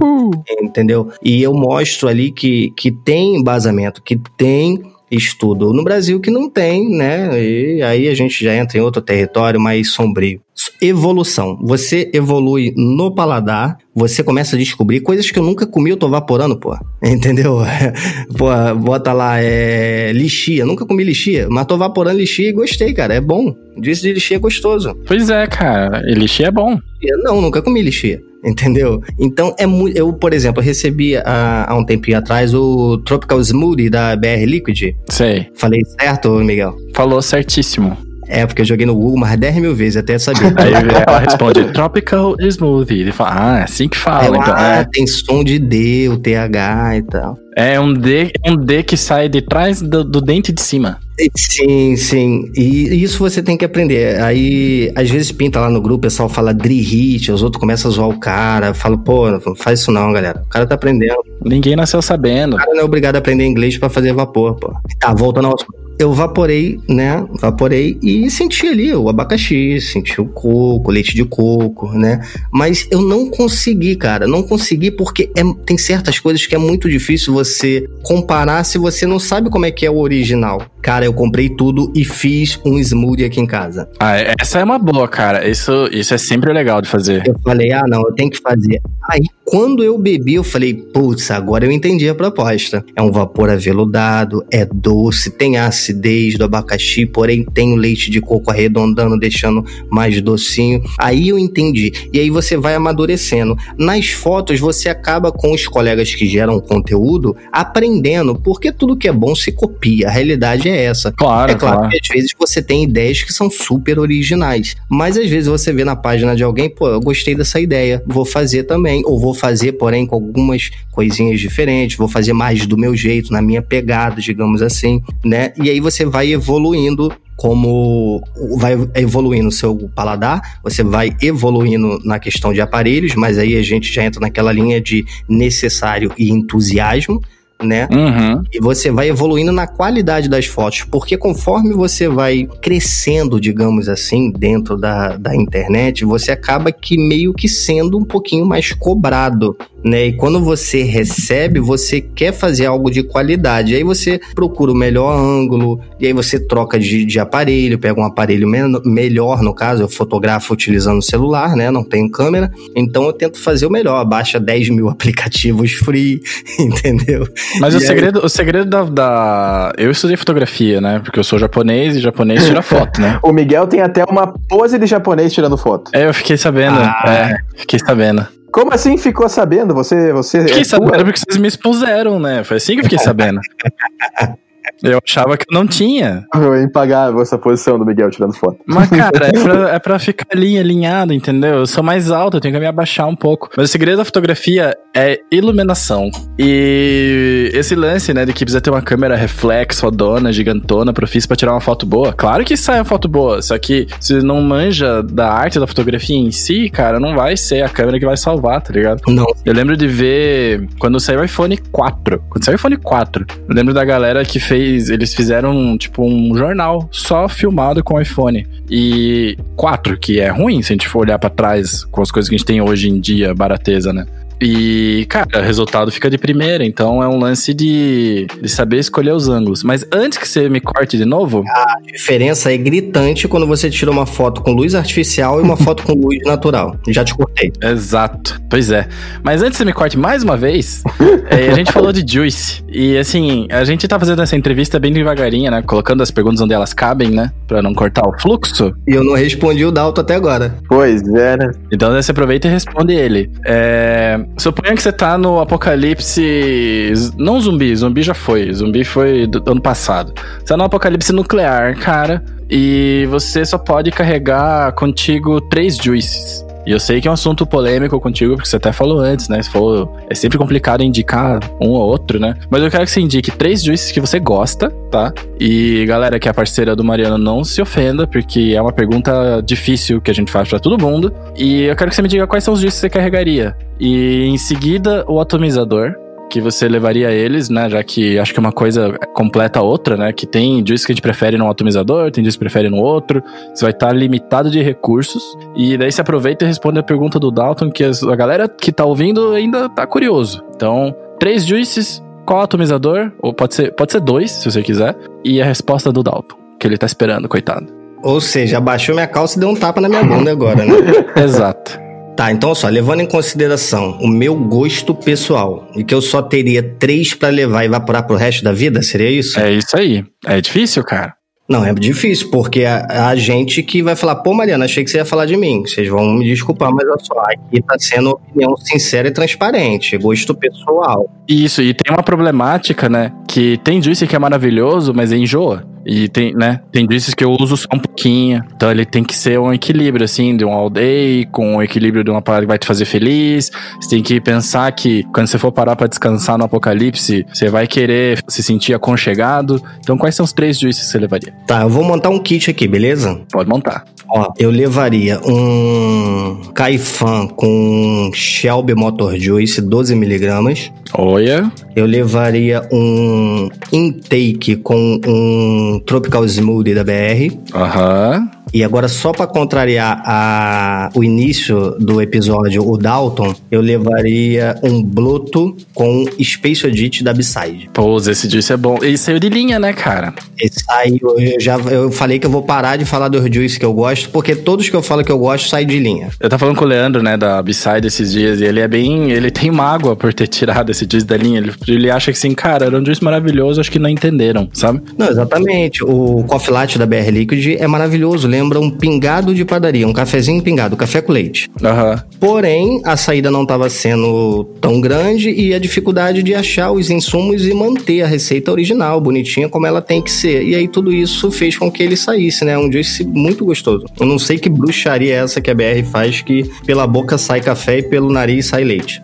entendeu? E eu mostro ali que, que tem embasamento, que tem estudo. No Brasil que não tem, né? E aí a gente já entra em outro território mais sombrio. Evolução. Você evolui no paladar, você começa a descobrir coisas que eu nunca comi, eu tô vaporando, pô. Entendeu? pô, bota lá, é. lixia. Nunca comi lixia, mas tô vaporando lixia e gostei, cara. É bom. Disse de lixia é gostoso. Pois é, cara. E lixia é bom. Não, nunca comi lixia. Entendeu? Então é muito. Eu, por exemplo, recebi há, há, um tempinho atrás o Tropical Smoothie da BR Liquid. Sei. Falei certo, Miguel? Falou certíssimo. É, porque eu joguei no Google mais 10 mil vezes até saber. Aí ela responde Tropical Smoothie. Ele fala, ah, é assim que fala. Eu, então, ah, é. tem som de D, o TH e tal. É um D, um D que sai de trás do, do dente de cima. Sim, sim. E isso você tem que aprender. Aí, às vezes pinta lá no grupo, o pessoal fala Dri Hit, os outros começam a zoar o cara. Fala, pô, não faz isso não, galera. O cara tá aprendendo. Ninguém nasceu sabendo. O cara não é obrigado a aprender inglês para fazer vapor, pô. Tá, voltando ao assunto eu vaporei, né? Vaporei e senti ali o abacaxi, senti o coco, leite de coco, né? Mas eu não consegui, cara. Não consegui porque é, tem certas coisas que é muito difícil você comparar se você não sabe como é que é o original. Cara, eu comprei tudo e fiz um smoothie aqui em casa. Ah, essa é uma boa, cara. Isso, isso é sempre legal de fazer. Eu falei, ah, não, eu tenho que fazer. Aí, quando eu bebi, eu falei, putz, agora eu entendi a proposta. É um vapor aveludado, é doce, tem a acidez do abacaxi, porém tem o leite de coco arredondando, deixando mais docinho. Aí eu entendi. E aí você vai amadurecendo. Nas fotos, você acaba com os colegas que geram conteúdo aprendendo, porque tudo que é bom se copia. A realidade é essa. Claro, é claro, claro. que às vezes você tem ideias que são super originais, mas às vezes você vê na página de alguém, pô, eu gostei dessa ideia, vou fazer também, ou vou fazer, porém, com algumas coisinhas diferentes, vou fazer mais do meu jeito, na minha pegada, digamos assim, né? E aí você vai evoluindo como vai evoluindo o seu paladar, você vai evoluindo na questão de aparelhos, mas aí a gente já entra naquela linha de necessário e entusiasmo, né? Uhum. E você vai evoluindo na qualidade das fotos, porque conforme você vai crescendo, digamos assim, dentro da, da internet, você acaba que meio que sendo um pouquinho mais cobrado, né? E quando você recebe, você quer fazer algo de qualidade. Aí você procura o melhor ângulo, e aí você troca de, de aparelho, pega um aparelho me melhor, no caso, eu fotografo utilizando o celular, né? Não tenho câmera, então eu tento fazer o melhor. Baixa 10 mil aplicativos free, entendeu? Mas E o aí- segredo, o segredo da, da- Eu estudei fotografia, né? Porque eu sou japonês e japonês tira foto, né? O Miguel tem até uma pose de japonês tirando foto. É, eu fiquei sabendo. Ah. É, fiquei sabendo. Como assim ficou sabendo? Você, você Fiquei é sabendo porque vocês me expuseram, né? Foi assim que eu fiquei sabendo. Eu achava que eu não tinha. É impagável essa posição do Miguel tirando foto. Mas, cara, é pra, é pra ficar ali alinhado, entendeu? Eu sou mais alto, eu tenho que me abaixar um pouco. Mas o segredo da fotografia é iluminação. E esse lance, né, de que precisa ter uma câmera reflex, fodona, gigantona, profícia pra tirar uma foto boa. Claro que sai uma foto boa, só que se não manja da arte da fotografia em si, cara, não vai ser a câmera que vai salvar, tá ligado? Não, Eu lembro de ver quando saiu o iPhone 4. Quando saiu o iPhone 4, eu lembro da galera que fez. Eles fizeram, tipo, um jornal só filmado com iPhone. E 4, que é ruim se a gente for olhar pra trás com as coisas que a gente tem hoje em dia, barateza, né? E, cara, o resultado fica de primeira, então é um lance de, de saber escolher os ângulos. Mas antes que você me corte de novo, a diferença é gritante quando você tira uma foto com luz artificial e uma foto com luz natural. Já te cortei. Exato. Pois é. Mas antes que você me corte mais uma vez, é, a gente falou de Juice. E assim, a gente tá fazendo essa entrevista bem devagarinha, né? Colocando as perguntas onde elas cabem, né? Pra não cortar o fluxo. E eu não respondi o Dalton até agora. Pois é, né? Então você aproveita e responde ele. É, suponha que você tá no apocalipse. Não zumbi, zumbi já foi. Zumbi foi do ano passado. Você tá no apocalipse nuclear, cara. E você só pode carregar contigo três juices. E eu sei que é um assunto polêmico contigo, porque você até falou antes, né? Você falou, é sempre complicado indicar um ou outro, né? Mas eu quero que você indique três juízes que você gosta, tá? E galera que é parceira do Mariano, não se ofenda, porque é uma pergunta difícil que a gente faz para todo mundo. E eu quero que você me diga quais são os juízes que você carregaria. E em seguida, o atomizador, que você levaria eles, né? Já que acho que uma coisa completa a outra, né? Que tem juice que a gente prefere num atomizador, tem juice que prefere no outro. Você vai estar limitado de recursos. E daí você aproveita e responde a pergunta do Dalton, que a galera que tá ouvindo ainda tá curioso. Então, três juices, qual atomizador? Ou pode ser, pode ser dois, se você quiser. E a resposta do Dalton, que ele tá esperando, coitado. Ou seja, abaixou minha calça e deu um tapa na minha bunda agora, né? Exato. Tá, então só, levando em consideração o meu gosto pessoal e que eu só teria três para levar e evaporar pro resto da vida, seria isso? É isso aí. É difícil, cara. Não, é difícil, porque a, a gente que vai falar, pô, Mariana, achei que você ia falar de mim. Vocês vão me desculpar, mas olha só, aqui tá sendo opinião sincera e transparente, gosto pessoal. Isso, e tem uma problemática, né? Que tem juice que é maravilhoso, mas enjoa. E tem, né? Tem juices que eu uso só um pouquinho. Então ele tem que ser um equilíbrio, assim, de um all day, com um equilíbrio de uma parada que vai te fazer feliz. Você tem que pensar que quando você for parar para descansar no apocalipse, você vai querer se sentir aconchegado. Então, quais são os três juices que você levaria? Tá, eu vou montar um kit aqui, beleza? Pode montar. Ó, eu levaria um Caifan com Shelby Motor Juice 12mg. Olha. Eu levaria um intake com um Tropical Smoothie da BR. Aham. E agora, só pra contrariar a, o início do episódio, o Dalton, eu levaria um Bluto com Space Edit da B-Side. Pô, esse juice é bom. Ele saiu de linha, né, cara? Esse aí, eu já eu falei que eu vou parar de falar dos juice que eu gosto, porque todos que eu falo que eu gosto saem de linha. Eu tava falando com o Leandro, né, da B-Side esses dias, e ele é bem. Ele tem mágoa por ter tirado esse juice da linha. Ele, ele acha que assim, cara, era um juice maravilhoso, acho que não entenderam, sabe? Não, exatamente. O Coffee Latte da BR Liquid é maravilhoso, lembra um pingado de padaria, um cafezinho pingado, café com leite. Aham. Porém, a saída não estava sendo tão grande e a dificuldade de achar os insumos e manter a receita original, bonitinha como ela tem que ser. E aí tudo isso fez com que ele saísse, né? Um juice muito gostoso. Eu não sei que bruxaria é essa que a BR faz que pela boca sai café e pelo nariz sai leite.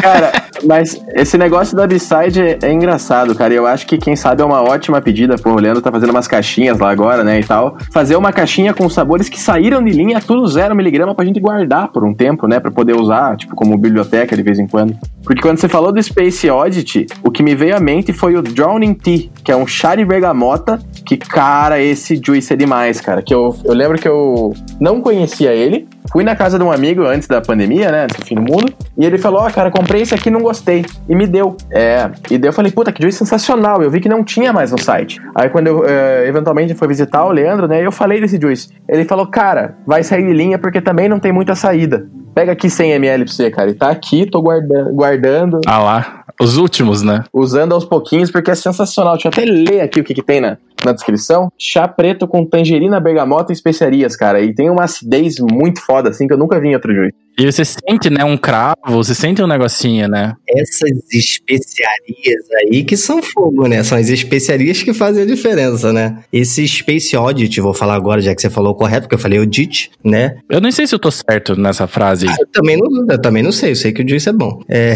Cara, mas esse negócio da B-Side é, é engraçado, cara. Eu acho que, quem sabe, é uma ótima pedida. Pô, o Leandro tá fazendo umas caixinhas lá agora, né, e tal. Fazer uma caixinha com sabores que saíram de linha, tudo zero miligrama, pra gente guardar por um tempo, né, pra poder usar, tipo, como biblioteca de vez em quando. Porque quando você falou do Space Oddity, o que me veio à mente foi o Drowning Tea, que é um chá de bergamota, que, cara, esse juice é demais, cara. Que eu, eu lembro que eu não conhecia ele, Fui na casa de um amigo antes da pandemia, né? Do fim do mundo. E ele falou: Ó, oh, cara, comprei esse aqui não gostei. E me deu. É. E daí eu falei: Puta, que juiz sensacional. Eu vi que não tinha mais no site. Aí quando eu é, eventualmente fui visitar o Leandro, né? Eu falei desse juice. Ele falou: Cara, vai sair de linha porque também não tem muita saída. Pega aqui 100ml pra você, cara. E tá aqui, tô guardando. guardando ah lá. Os últimos, né? Usando aos pouquinhos, porque é sensacional. Deixa eu até ler aqui o que, que tem na, na descrição. Chá preto com tangerina, bergamota e especiarias, cara. E tem uma acidez muito foda, assim, que eu nunca vi em outro juiz. E você sente, né, um cravo, você sente um negocinho, né? Essas especiarias aí que são fogo, né? São as especiarias que fazem a diferença, né? Esse Space Audit, vou falar agora, já que você falou correto, porque eu falei Audit, né? Eu nem sei se eu tô certo nessa frase. Ah, eu, também não, eu também não sei, eu sei que o juice é bom. É...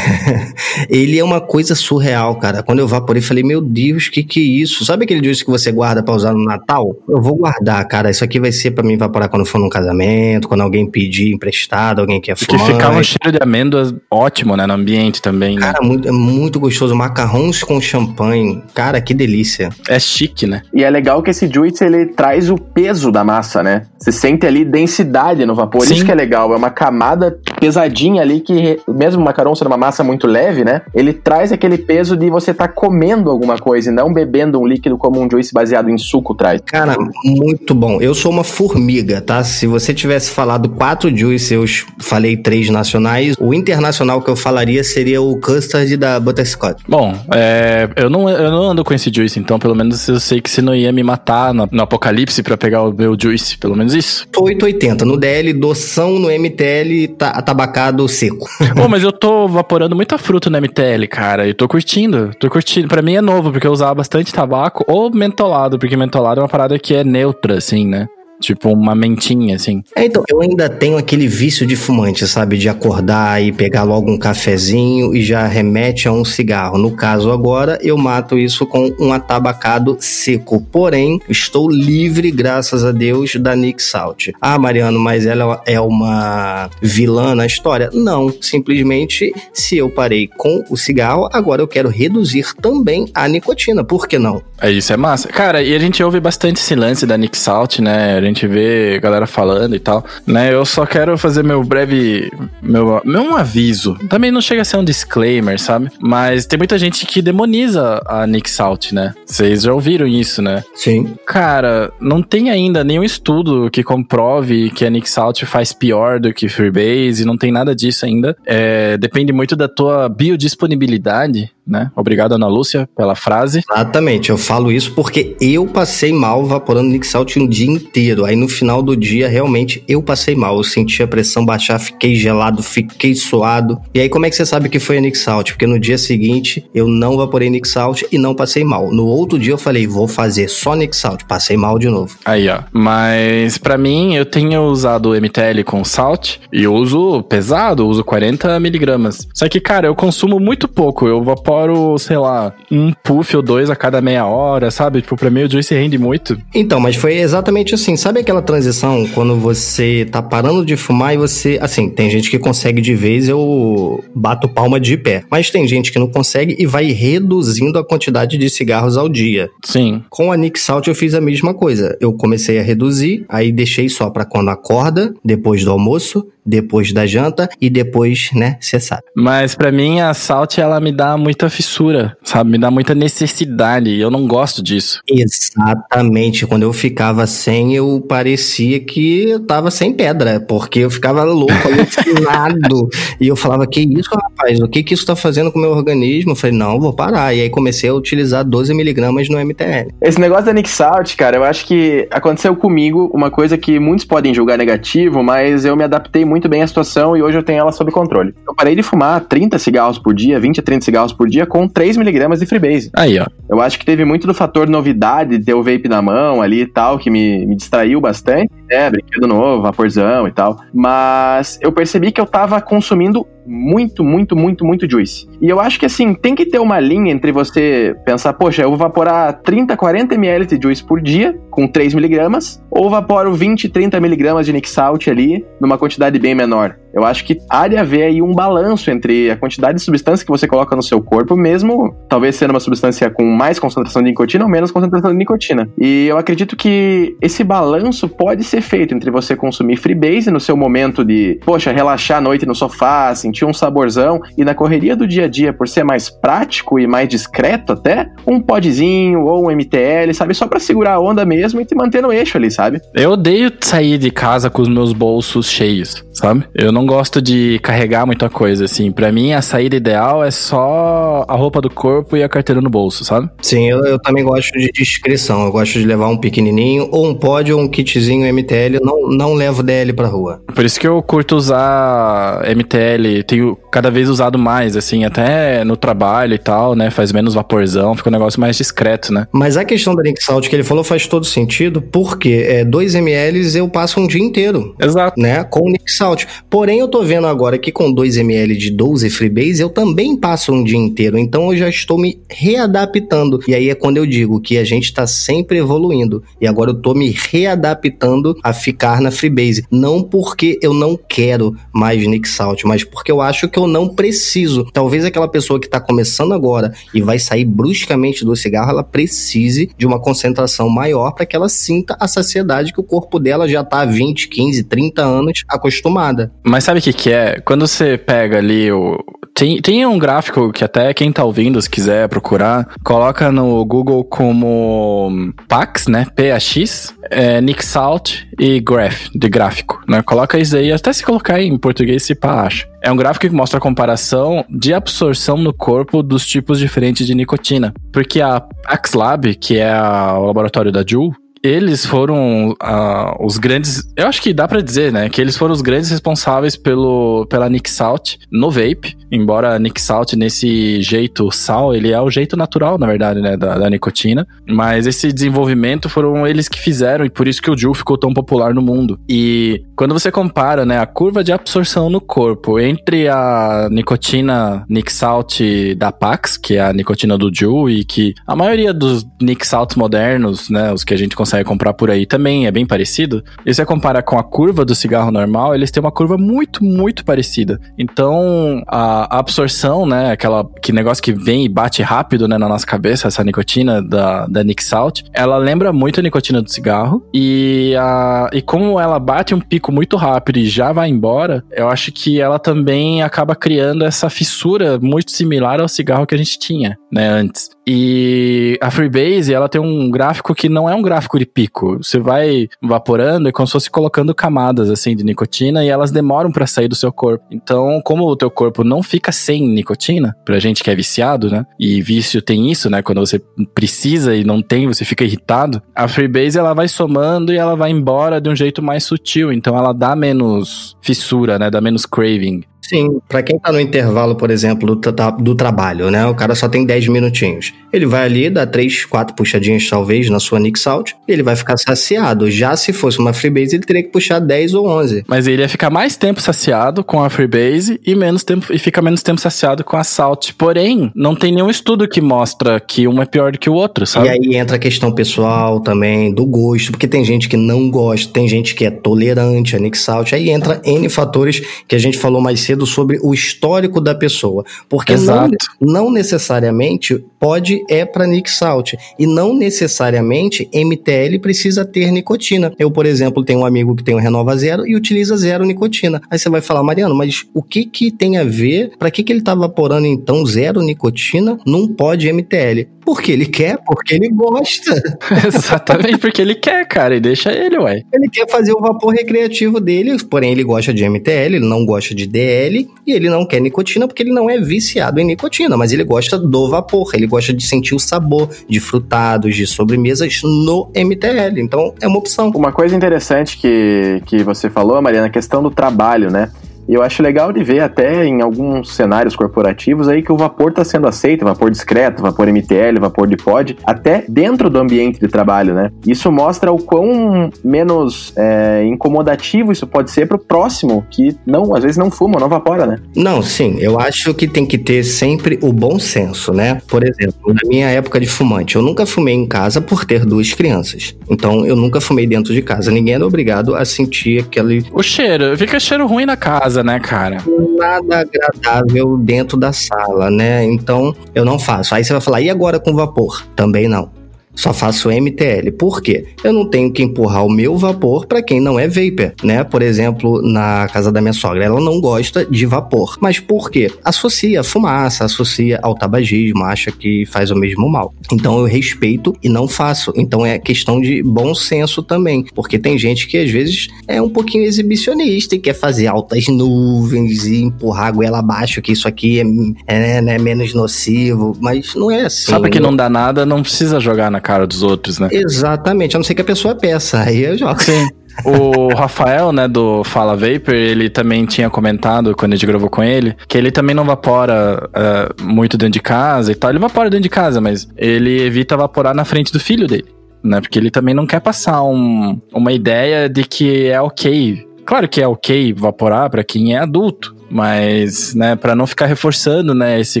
Ele é uma coisa surreal, cara. Quando eu vaporei, falei, meu Deus, que que é isso? Sabe aquele juice que você guarda pra usar no Natal? Eu vou guardar, cara. Isso aqui vai ser pra mim evaporar quando for num casamento, quando alguém pedir emprestado, alguém que é fumante. Que ficava um cheiro de amêndoas ótimo, né, no ambiente também, né? Cara, muito, é muito gostoso. Macarrões com champanhe. Cara, que delícia. É chique, né? E é legal que esse juice, ele traz o peso da massa, né? Você sente ali densidade no vapor. Sim. Isso que é legal. É uma camada pesadinha ali que, mesmo o macarrão sendo uma massa muito leve, né? Ele traz aquele peso de você estar tá comendo alguma coisa e não bebendo um líquido como um juice baseado em suco traz. Cara, muito bom. Eu sou uma formiga, tá? Se você tivesse falado quatro juices, eu falei três nacionais. O internacional que eu falaria seria o custard da Butterscotch. Bom, é, eu, não, eu não ando com esse juice, então pelo menos eu sei que você não ia me matar no, no apocalipse para pegar o meu juice, pelo menos isso. 880 no DL, doção no MTL, tá, tabacado seco. Pô, mas eu tô vaporando muita fruta no MTL, cara, e tô curtindo, tô curtindo. Pra mim é novo, porque eu usava bastante tabaco ou mentolado, porque mentolado é uma parada que é neutra, assim, né? Tipo uma mentinha, assim. É, então, eu ainda tenho aquele vício de fumante, sabe? De acordar e pegar logo um cafezinho e já remete a um cigarro. No caso agora, eu mato isso com um atabacado seco. Porém, estou livre, graças a Deus, da Nick Salt. Ah, Mariano, mas ela é uma vilã na história? Não, simplesmente se eu parei com o cigarro, agora eu quero reduzir também a nicotina. Por que não? É isso, é massa. Cara, e a gente ouve bastante esse lance da Nick Salt, né? A gente vê galera falando e tal, né? Eu só quero fazer meu breve. Meu, meu aviso. Também não chega a ser um disclaimer, sabe? Mas tem muita gente que demoniza a Nick Salt, né? Vocês já ouviram isso, né? Sim. Cara, não tem ainda nenhum estudo que comprove que a Nick Salt faz pior do que Freebase, não tem nada disso ainda. É, depende muito da tua biodisponibilidade né? Obrigado, Ana Lúcia, pela frase. Exatamente, eu falo isso porque eu passei mal vaporando Nick Salt um dia inteiro. Aí no final do dia, realmente, eu passei mal. Eu senti a pressão baixar, fiquei gelado, fiquei suado. E aí, como é que você sabe que foi a Nick Salt? Porque no dia seguinte, eu não vaporei Nick Salt e não passei mal. No outro dia, eu falei, vou fazer só Nick Salt. Passei mal de novo. Aí, ó. Mas para mim, eu tenho usado o MTL com Salt e uso pesado, uso 40 miligramas. Só que, cara, eu consumo muito pouco. Eu vaporo incorporo, sei lá, um puff ou dois a cada meia hora, sabe? Tipo, pra mim o Juice rende muito. Então, mas foi exatamente assim. Sabe aquela transição quando você tá parando de fumar e você. Assim, tem gente que consegue de vez, eu bato palma de pé. Mas tem gente que não consegue e vai reduzindo a quantidade de cigarros ao dia. Sim. Com a Nick Salt eu fiz a mesma coisa. Eu comecei a reduzir, aí deixei só pra quando acorda, depois do almoço, depois da janta e depois, né, você sabe. Mas para mim a Salt ela me dá muita fissura, sabe? Me dá muita necessidade e eu não gosto disso. Exatamente. Quando eu ficava sem, eu parecia que eu tava sem pedra, porque eu ficava louco, alucinado. e eu falava, que isso, rapaz? O que que isso tá fazendo com o meu organismo? Eu falei, não, vou parar. E aí comecei a utilizar 12 miligramas no MTL. Esse negócio da Nick Salt, cara, eu acho que aconteceu comigo uma coisa que muitos podem julgar negativo, mas eu me adaptei muito bem à situação e hoje eu tenho ela sob controle. Eu parei de fumar 30 cigarros por dia, 20 a 30 cigarros por dia com 3mg de freebase. Aí, ó. Eu acho que teve muito do fator novidade de ter o vape na mão ali e tal, que me, me distraiu bastante. É, brinquedo novo, vaporzão e tal. Mas eu percebi que eu tava consumindo muito, muito, muito, muito juice. E eu acho que assim, tem que ter uma linha entre você pensar, poxa, eu vou vaporar 30, 40 ml de juice por dia, com 3 miligramas, ou vaporo 20, 30 miligramas de Nick Salt ali, numa quantidade bem menor. Eu acho que há de haver aí um balanço entre a quantidade de substância que você coloca no seu corpo, mesmo talvez sendo uma substância com mais concentração de nicotina ou menos concentração de nicotina. E eu acredito que esse balanço pode ser feito entre você consumir freebase no seu momento de, poxa, relaxar à noite no sofá, sentir um saborzão, e na correria do dia a dia, por ser mais prático e mais discreto até, um podzinho ou um MTL, sabe? Só para segurar a onda mesmo e te manter no eixo ali, sabe? Eu odeio sair de casa com os meus bolsos cheios, sabe? Eu não gosto de carregar muita coisa, assim. Para mim, a saída ideal é só a roupa do corpo e a carteira no bolso, sabe? Sim, eu, eu também gosto de discrição. Eu gosto de levar um pequenininho, ou um pod, ou um kitzinho MTL. Eu não, não levo DL pra rua. Por isso que eu curto usar MTL. Tenho cada vez usado mais, assim, até no trabalho e tal, né? Faz menos vaporzão, fica um negócio mais discreto, né? Mas a questão da Link Salt que ele falou faz todo sentido, porque é, 2 ml eu passo um dia inteiro. Exato. Né? Com o Salt. Porém, eu tô vendo agora que com 2 ml de 12 Freebase eu também passo um dia inteiro, então eu já estou me readaptando. E aí é quando eu digo que a gente tá sempre evoluindo. E agora eu tô me readaptando a ficar na Freebase. Não porque eu não quero mais Nick Salt, mas porque eu acho que eu não preciso. Talvez aquela pessoa que tá começando agora e vai sair bruscamente do cigarro, ela precise de uma concentração maior para que ela sinta a saciedade que o corpo dela já tá há 20, 15, 30 anos acostumada. Mas mas sabe o que, que é? Quando você pega ali o. Tem, tem um gráfico que até quem tá ouvindo, se quiser procurar, coloca no Google como PAX, né? PAX, é, Nick Salt e Graph, de gráfico, né? Coloca isso aí, até se colocar em português, se pá, acha. É um gráfico que mostra a comparação de absorção no corpo dos tipos diferentes de nicotina. Porque a Pax Lab, que é o laboratório da Juul, eles foram uh, os grandes. Eu acho que dá para dizer, né? Que eles foram os grandes responsáveis pelo, pela Nick Salt no vape. Embora a Nick Salt, nesse jeito sal, ele é o jeito natural, na verdade, né? Da, da nicotina. Mas esse desenvolvimento foram eles que fizeram, e por isso que o Juul ficou tão popular no mundo. E quando você compara, né, a curva de absorção no corpo entre a nicotina Nick Salt da Pax, que é a nicotina do Juul, e que a maioria dos Nick Salts modernos, né, os que a gente consegue comprar por aí também é bem parecido. E você compara com a curva do cigarro normal, eles têm uma curva muito, muito parecida. Então, a absorção, né, aquela que negócio que vem e bate rápido, né, na nossa cabeça, essa nicotina da, da Nick Salt, ela lembra muito a nicotina do cigarro e a e como ela bate um pico muito rápido e já vai embora, eu acho que ela também acaba criando essa fissura muito similar ao cigarro que a gente tinha, né, antes. E a Freebase, ela tem um gráfico que não é um gráfico de pico. Você vai vaporando e como se fosse colocando camadas assim de nicotina e elas demoram para sair do seu corpo. Então, como o teu corpo não fica sem nicotina, pra gente que é viciado, né? E vício tem isso, né? Quando você precisa e não tem, você fica irritado. A Freebase ela vai somando e ela vai embora de um jeito mais sutil, então ela dá menos fissura, né? Dá menos craving. Sim, para quem tá no intervalo, por exemplo, do, do, trabalho, né? O cara só tem 10 minutinhos. Ele vai ali, dá 3, 4 puxadinhas talvez na sua Salt, e ele vai ficar saciado. Já se fosse uma Freebase, ele teria que puxar 10 ou 11. Mas ele ia ficar mais tempo saciado com a Freebase e menos tempo e fica menos tempo saciado com a Salt. Porém, não tem nenhum estudo que mostra que um é pior do que o outro, sabe? E aí entra a questão pessoal também, do gosto, porque tem gente que não gosta, tem gente que é tolerante a Nick Salt. Aí entra N fatores que a gente falou mais cedo sobre o histórico da pessoa. Porque não, não necessariamente pode é para Nick Salt. E não necessariamente MTL precisa ter nicotina. Eu, por exemplo, tenho um amigo que tem um Renova Zero e utiliza zero nicotina. Aí você vai falar, Mariano, mas o que que tem a ver? Para que que ele tá vaporando então zero nicotina num pod MTL? Porque ele quer, porque ele gosta. Exatamente, porque ele quer, cara, e deixa ele, ué. Ele quer fazer o vapor recreativo dele, porém ele gosta de MTL, ele não gosta de DL, e ele não quer nicotina porque ele não é viciado em nicotina, mas ele gosta do vapor, ele gosta de sentir o sabor de frutados, de sobremesas no MTL. Então é uma opção. Uma coisa interessante que, que você falou, Mariana, a questão do trabalho, né? E eu acho legal de ver até em alguns cenários corporativos aí que o vapor está sendo aceito, vapor discreto, vapor MTL, vapor de pod, até dentro do ambiente de trabalho, né? Isso mostra o quão menos é, incomodativo isso pode ser para o próximo, que não, às vezes não fuma, não vapora, né? Não, sim, eu acho que tem que ter sempre o bom senso, né? Por exemplo, na minha época de fumante, eu nunca fumei em casa por ter duas crianças. Então eu nunca fumei dentro de casa. Ninguém era obrigado a sentir aquele. O cheiro, fica cheiro ruim na casa né, cara? Nada agradável dentro da sala, né? Então eu não faço. Aí você vai falar, e agora com vapor? Também não. Só faço MTL. Por quê? Eu não tenho que empurrar o meu vapor para quem não é vapor, né? Por exemplo, na casa da minha sogra, ela não gosta de vapor. Mas por quê? Associa a fumaça, associa ao tabagismo, acha que faz o mesmo mal. Então eu respeito e não faço. Então é questão de bom senso também, porque tem gente que às vezes é um pouquinho exibicionista e quer fazer altas nuvens e empurrar a goela abaixo que isso aqui é, é né, menos nocivo, mas não é assim. Sabe que não dá nada, não precisa jogar na cara dos outros, né? Exatamente, a não ser que a pessoa peça, aí eu jogo. Sim. O Rafael, né, do Fala Vapor, ele também tinha comentado quando a gente gravou com ele que ele também não vapora uh, muito dentro de casa e tal. Ele vapora dentro de casa, mas ele evita vaporar na frente do filho dele, né? Porque ele também não quer passar um, uma ideia de que é ok. Claro que é ok vaporar para quem é adulto, mas, né, para não ficar reforçando, né, esse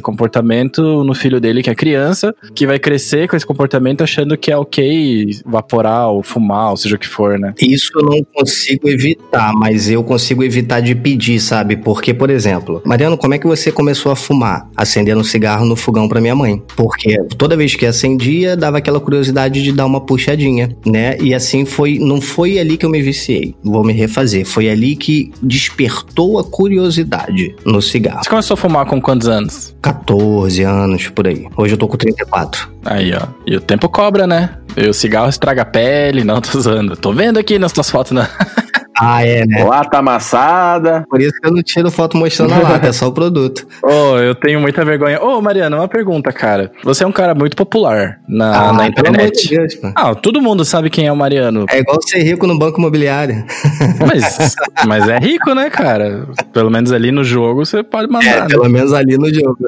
comportamento no filho dele que é criança, que vai crescer com esse comportamento achando que é ok vaporar ou fumar, ou seja o que for, né? Isso eu não consigo evitar, mas eu consigo evitar de pedir, sabe? Porque, por exemplo, Mariano, como é que você começou a fumar? Acendendo um cigarro no fogão para minha mãe. Porque toda vez que acendia, dava aquela curiosidade de dar uma puxadinha, né? E assim foi, não foi ali que eu me viciei. Vou me refazer. Foi ali que despertou a curiosidade no cigarro. Você começou a fumar com quantos anos? 14 anos, por aí. Hoje eu tô com 34. Aí, ó. E o tempo cobra, né? E o cigarro estraga a pele, não tô usando. Tô vendo aqui nas tuas fotos, né? Ah, é, né? Lata amassada. Por isso que eu não tiro foto mostrando a lata, é só o produto. Ô, eu tenho muita vergonha. Ô, Mariana, uma pergunta, cara. Você é um cara muito popular na, na pelo amor internet. de Deus. Ah, todo mundo sabe quem é o Mariano. É igual ser rico no banco imobiliário. Mas, mas é rico, né, cara? Pelo menos ali no jogo você pode mandar. É, né? pelo menos ali no jogo.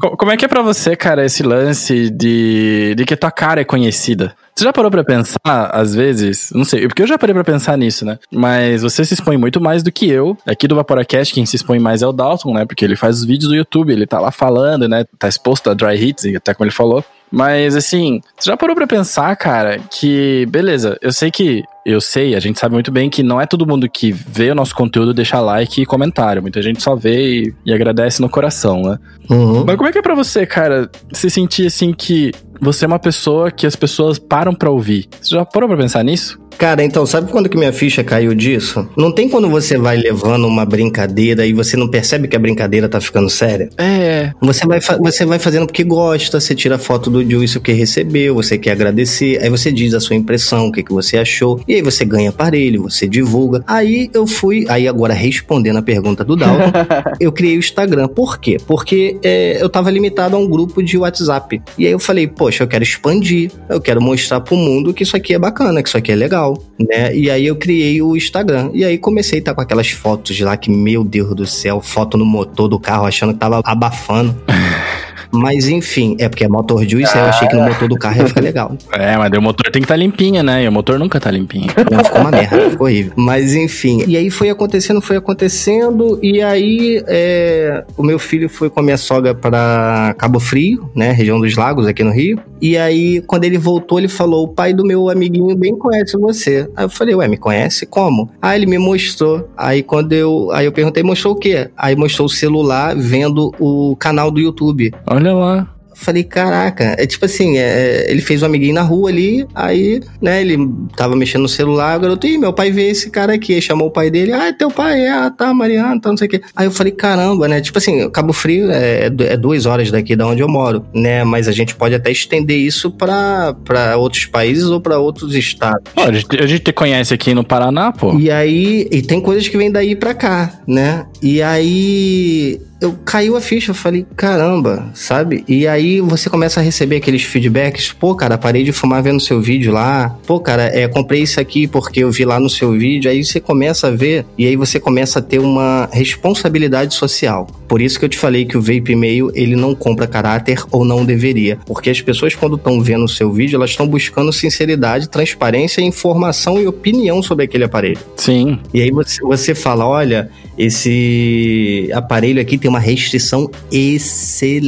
Co- Como é que é pra você, cara, esse lance de, de que tua cara é conhecida? Você já parou pra pensar, às vezes? Não sei, porque eu já parei pra pensar nisso, né? Mas você se expõe muito mais do que eu. Aqui do Vaporacast, quem se expõe mais é o Dalton, né? Porque ele faz os vídeos do YouTube, ele tá lá falando, né? Tá exposto a dry hits, até como ele falou. Mas assim, você já parou pra pensar, cara, que beleza, eu sei que eu sei, a gente sabe muito bem que não é todo mundo que vê o nosso conteúdo deixa like e comentário. Muita gente só vê e, e agradece no coração, né? Uhum. Mas como é que é pra você, cara, se sentir assim que você é uma pessoa que as pessoas param pra ouvir? Você já parou pra pensar nisso? Cara, então, sabe quando que minha ficha caiu disso? Não tem quando você vai levando uma brincadeira e você não percebe que a brincadeira tá ficando séria? É. Você vai, você vai fazendo porque gosta, você tira foto do Juice o que recebeu, você quer agradecer, aí você diz a sua impressão, o que, que você achou, e aí você ganha aparelho, você divulga. Aí eu fui, aí agora respondendo a pergunta do Dalton, eu criei o Instagram. Por quê? Porque é, eu tava limitado a um grupo de WhatsApp. E aí eu falei, poxa, eu quero expandir, eu quero mostrar pro mundo que isso aqui é bacana, que isso aqui é legal, né? E aí eu criei o Instagram. E aí comecei a estar com aquelas fotos lá que, meu Deus do céu, foto no motor do carro, achando que tava abafando. Mas enfim, é porque é motor juice, aí eu achei que no motor do carro ia ficar legal. É, mas o motor tem que estar limpinho, né? E o motor nunca tá limpinho. Não, ficou uma merda, ficou horrível. Mas enfim. E aí foi acontecendo, foi acontecendo. E aí é, o meu filho foi com a minha sogra pra Cabo Frio, né? Região dos Lagos, aqui no Rio. E aí, quando ele voltou, ele falou: o pai do meu amiguinho bem conhece você. Aí eu falei, ué, me conhece? Como? Aí ele me mostrou. Aí quando eu. Aí eu perguntei, mostrou o quê? Aí mostrou o celular vendo o canal do YouTube. Olha lá. Falei, caraca, é tipo assim, é, ele fez um amiguinho na rua ali, aí, né, ele tava mexendo no celular, o garoto, ih, meu pai vê esse cara aqui, aí chamou o pai dele, ah, é teu pai, é, ah, tá, Mariana, tá, não sei o quê. Aí eu falei, caramba, né, tipo assim, Cabo Frio é, é duas horas daqui da onde eu moro, né, mas a gente pode até estender isso pra, pra outros países ou pra outros estados. Pô, a, gente, a gente te conhece aqui no Paraná, pô. E aí, e tem coisas que vêm daí pra cá, né? E aí eu caiu a ficha, eu falei, caramba, sabe? E aí você começa a receber aqueles feedbacks, pô, cara, parei de fumar vendo seu vídeo lá. Pô, cara, é, comprei isso aqui porque eu vi lá no seu vídeo. Aí você começa a ver e aí você começa a ter uma responsabilidade social. Por isso que eu te falei que o vape e-mail, ele não compra caráter ou não deveria, porque as pessoas quando estão vendo o seu vídeo, elas estão buscando sinceridade, transparência, informação e opinião sobre aquele aparelho. Sim. E aí você, você fala, olha, esse aparelho aqui tem uma restrição excelente.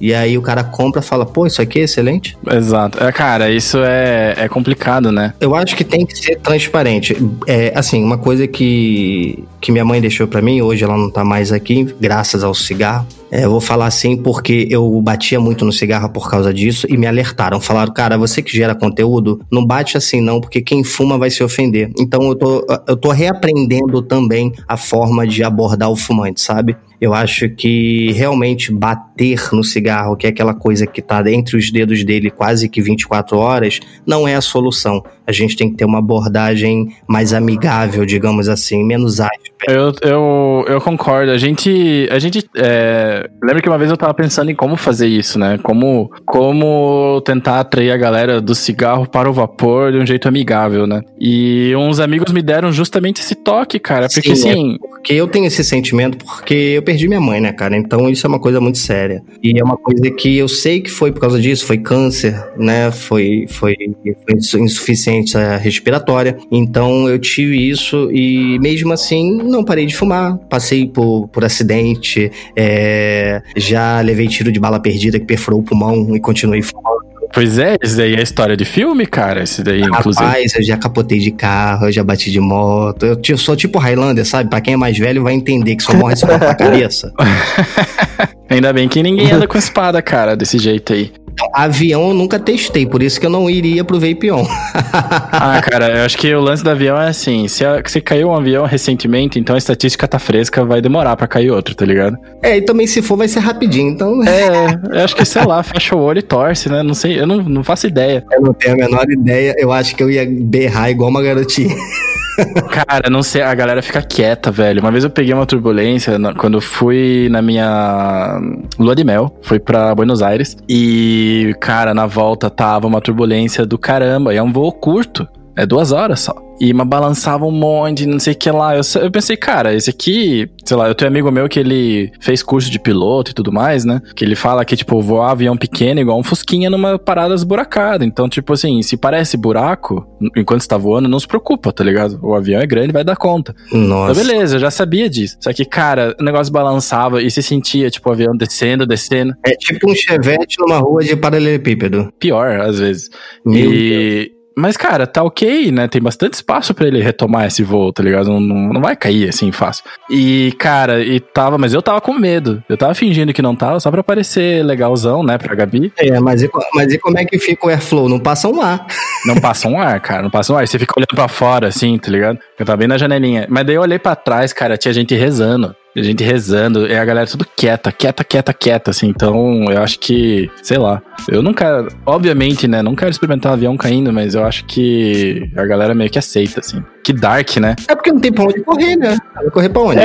E aí o cara compra e fala, pô, isso aqui é excelente? Exato. É, cara, isso é, é complicado, né? Eu acho que tem que ser transparente. É, assim, uma coisa que, que minha mãe deixou pra mim, hoje ela não tá mais aqui, graças ao cigarro. É, eu vou falar assim porque eu batia muito no cigarro por causa disso e me alertaram. Falaram, cara, você que gera conteúdo, não bate assim não, porque quem fuma vai se ofender. Então eu tô, eu tô reaprendendo também a forma de abordar o fumante, sabe? Eu acho que realmente bater no cigarro, que é aquela coisa que tá entre os dedos dele quase que 24 horas, não é a solução. A gente tem que ter uma abordagem mais amigável, digamos assim, menos áspera. Eu, eu, eu concordo. A gente. A gente. É... Lembra que uma vez eu tava pensando em como fazer isso, né? Como, como tentar atrair a galera do cigarro para o vapor de um jeito amigável, né? E uns amigos me deram justamente esse toque, cara. Porque Sim, é assim. Porque eu tenho esse sentimento porque eu perdi minha mãe, né, cara? Então isso é uma coisa muito séria. E é uma coisa que eu sei que foi por causa disso, foi câncer, né? Foi, foi, foi insuficiência respiratória. Então eu tive isso e mesmo assim não parei de fumar. Passei por, por acidente, é, já levei tiro de bala perdida que perfurou o pulmão e continuei fumando. Pois é, esse daí é história de filme, cara. Esse daí, inclusive. Rapaz, eu já capotei de carro, eu já bati de moto. Eu sou tipo Highlander, sabe? Pra quem é mais velho vai entender que só morre se for pra cabeça. Ainda bem que ninguém anda com espada, cara, desse jeito aí. Avião eu nunca testei, por isso que eu não iria pro Vapion. Ah, cara, eu acho que o lance do avião é assim: se, a- se caiu um avião recentemente, então a estatística tá fresca, vai demorar pra cair outro, tá ligado? é, e também se for vai ser rapidinho, então É, eu acho que, sei lá, fecha o olho e torce, né? Não sei, eu não, não faço ideia. eu não tenho a menor ideia. Eu acho que eu ia berrar igual uma garotinha. Cara, não sei, a galera fica quieta, velho. Uma vez eu peguei uma turbulência na- quando fui na minha lua de mel, fui pra Buenos Aires e, cara, na volta tava uma turbulência do caramba. E é um voo curto, é duas horas só. E uma balançava um monte, não sei o que lá. Eu, eu pensei, cara, esse aqui, sei lá, eu tenho um amigo meu que ele fez curso de piloto e tudo mais, né? Que ele fala que, tipo, voar avião pequeno igual um fusquinha numa parada esburacada. Então, tipo assim, se parece buraco, enquanto você tá voando, não se preocupa, tá ligado? O avião é grande, vai dar conta. Nossa. Então, beleza, eu já sabia disso. Só que, cara, o negócio balançava e se sentia, tipo, o avião descendo, descendo. É tipo um chevette numa rua de paralelepípedo. Pior, às vezes. Meu e... Mas, cara, tá ok, né? Tem bastante espaço pra ele retomar esse voo, tá ligado? Não, não, não vai cair assim fácil. E, cara, e tava. Mas eu tava com medo. Eu tava fingindo que não tava, só pra parecer legalzão, né, pra Gabi. É, mas e, mas e como é que fica o airflow? Não passa um ar. Não passa um ar, cara. Não passa um ar. Você fica olhando pra fora, assim, tá ligado? Eu tava bem na janelinha. Mas daí eu olhei pra trás, cara, tinha gente rezando. A gente rezando, e a galera tudo quieta, quieta, quieta, quieta, assim. Então, eu acho que, sei lá. Eu não quero, obviamente, né? Não quero experimentar um avião caindo, mas eu acho que a galera meio que aceita, assim. Que dark, né? É porque não tem pra onde correr, né? Vai correr pra onde? É,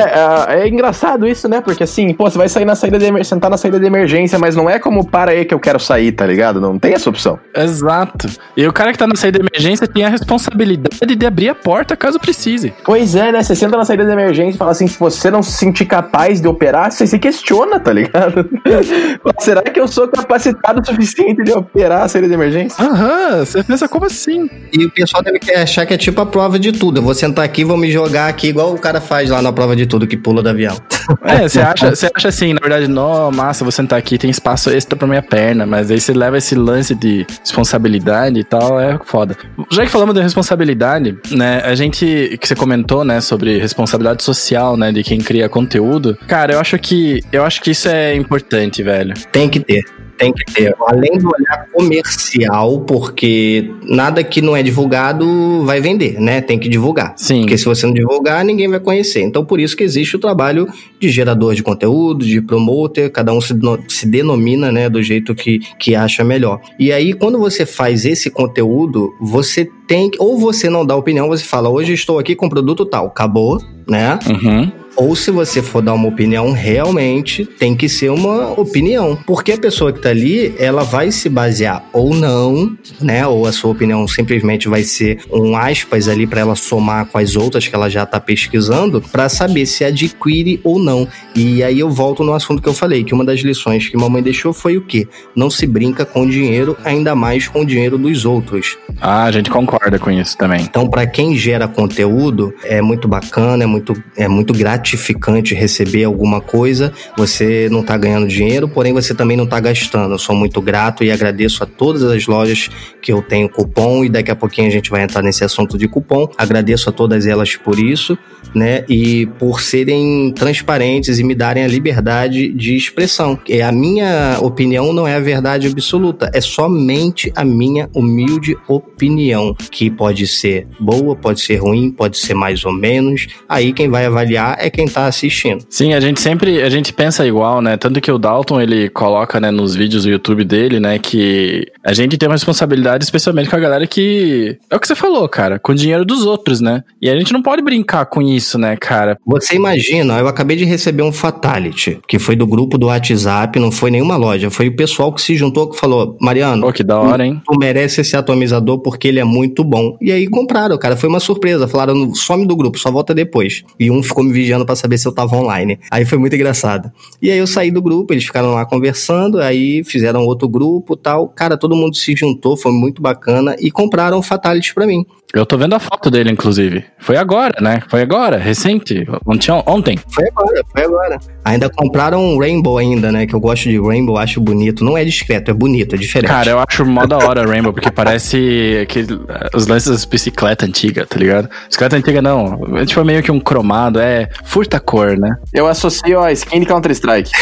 é, é engraçado isso, né? Porque assim, pô, você vai sair na saída de emer- sentar na saída de emergência, mas não é como para aí que eu quero sair, tá ligado? Não tem essa opção. Exato. E o cara que tá na saída de emergência tem a responsabilidade de abrir a porta caso precise. Pois é, né? Você senta na saída de emergência e fala assim, se você não se sentir capaz de operar, você se questiona, tá ligado? Será que eu sou capacitado o suficiente de operar a saída de emergência? Aham, você pensa como assim? E o pessoal deve que- achar que é tipo a prova de tudo. Eu vou sentar aqui e vou me jogar aqui, igual o cara faz lá na prova de tudo, que pula do avião. É, você acha, você acha assim, na verdade, não, massa, vou sentar aqui, tem espaço extra pra minha perna, mas aí você leva esse lance de responsabilidade e tal, é foda. Já que falamos de responsabilidade, né, a gente, que você comentou, né, sobre responsabilidade social, né, de quem cria conteúdo, cara, eu acho que, eu acho que isso é importante, velho. Tem que ter. Tem que ter. Além do olhar comercial, porque nada que não é divulgado vai vender, né? Tem que divulgar. Sim. Porque se você não divulgar, ninguém vai conhecer. Então, por isso que existe o trabalho de gerador de conteúdo, de promoter, cada um se, se denomina, né, do jeito que, que acha melhor. E aí, quando você faz esse conteúdo, você tem ou você não dá opinião, você fala, hoje estou aqui com produto tal, acabou, né? Uhum. Ou se você for dar uma opinião, realmente tem que ser uma opinião. Porque a pessoa que tá ali, ela vai se basear ou não, né? Ou a sua opinião simplesmente vai ser um aspas ali para ela somar com as outras que ela já tá pesquisando, para saber se adquire ou não. E aí eu volto no assunto que eu falei, que uma das lições que mamãe deixou foi o quê? Não se brinca com dinheiro, ainda mais com o dinheiro dos outros. Ah, a gente concorda com isso também. Então, para quem gera conteúdo, é muito bacana, é muito, é muito gratificante receber alguma coisa. Você não tá ganhando dinheiro, porém você também não tá gastando. Eu sou muito grato e agradeço a todas as lojas que eu tenho cupom e daqui a pouquinho a gente vai entrar nesse assunto de cupom. Agradeço a todas elas por isso, né? E por serem transparentes e me darem a liberdade de expressão. E a minha opinião não é a verdade absoluta, é somente a minha humilde opinião, que pode ser boa, pode ser ruim, pode ser mais ou menos. Aí quem vai avaliar é quem tá assistindo. Sim, a gente sempre, a gente pensa igual, né? Tanto que o Dalton, ele coloca, né, nos vídeos do YouTube dele, né, que a gente tem uma responsabilidade especialmente com a galera que, é o que você falou, cara, com o dinheiro dos outros, né? E a gente não pode brincar com isso, né, cara? Você imagina, eu acabei de receber um Fatality, que foi do grupo do WhatsApp, não foi nenhuma loja, foi o pessoal que se juntou que falou: Mariano, Pô, que da hora, hein? tu merece esse atomizador porque ele é muito bom. E aí compraram, cara. Foi uma surpresa. Falaram, some do grupo, só volta depois. E um ficou me vigiando pra saber se eu tava online. Aí foi muito engraçado. E aí eu saí do grupo, eles ficaram lá conversando, aí fizeram outro grupo tal. Cara, todo mundo se juntou, foi muito bacana e compraram Fatality pra mim. Eu tô vendo a foto dele, inclusive. Foi agora, né? Foi agora, recente. Ontem. ontem. Foi agora, foi agora. Ainda compraram um Rainbow ainda, né? Que eu gosto de Rainbow, acho bonito. Não é discreto, é bonito, é diferente. Cara, eu acho mó da hora Rainbow, porque parece aquele, os lances das bicicletas antigas, tá ligado? Bicicleta antiga não. É tipo meio que um cromado, é furta cor, né? Eu associo a skin de Counter-Strike.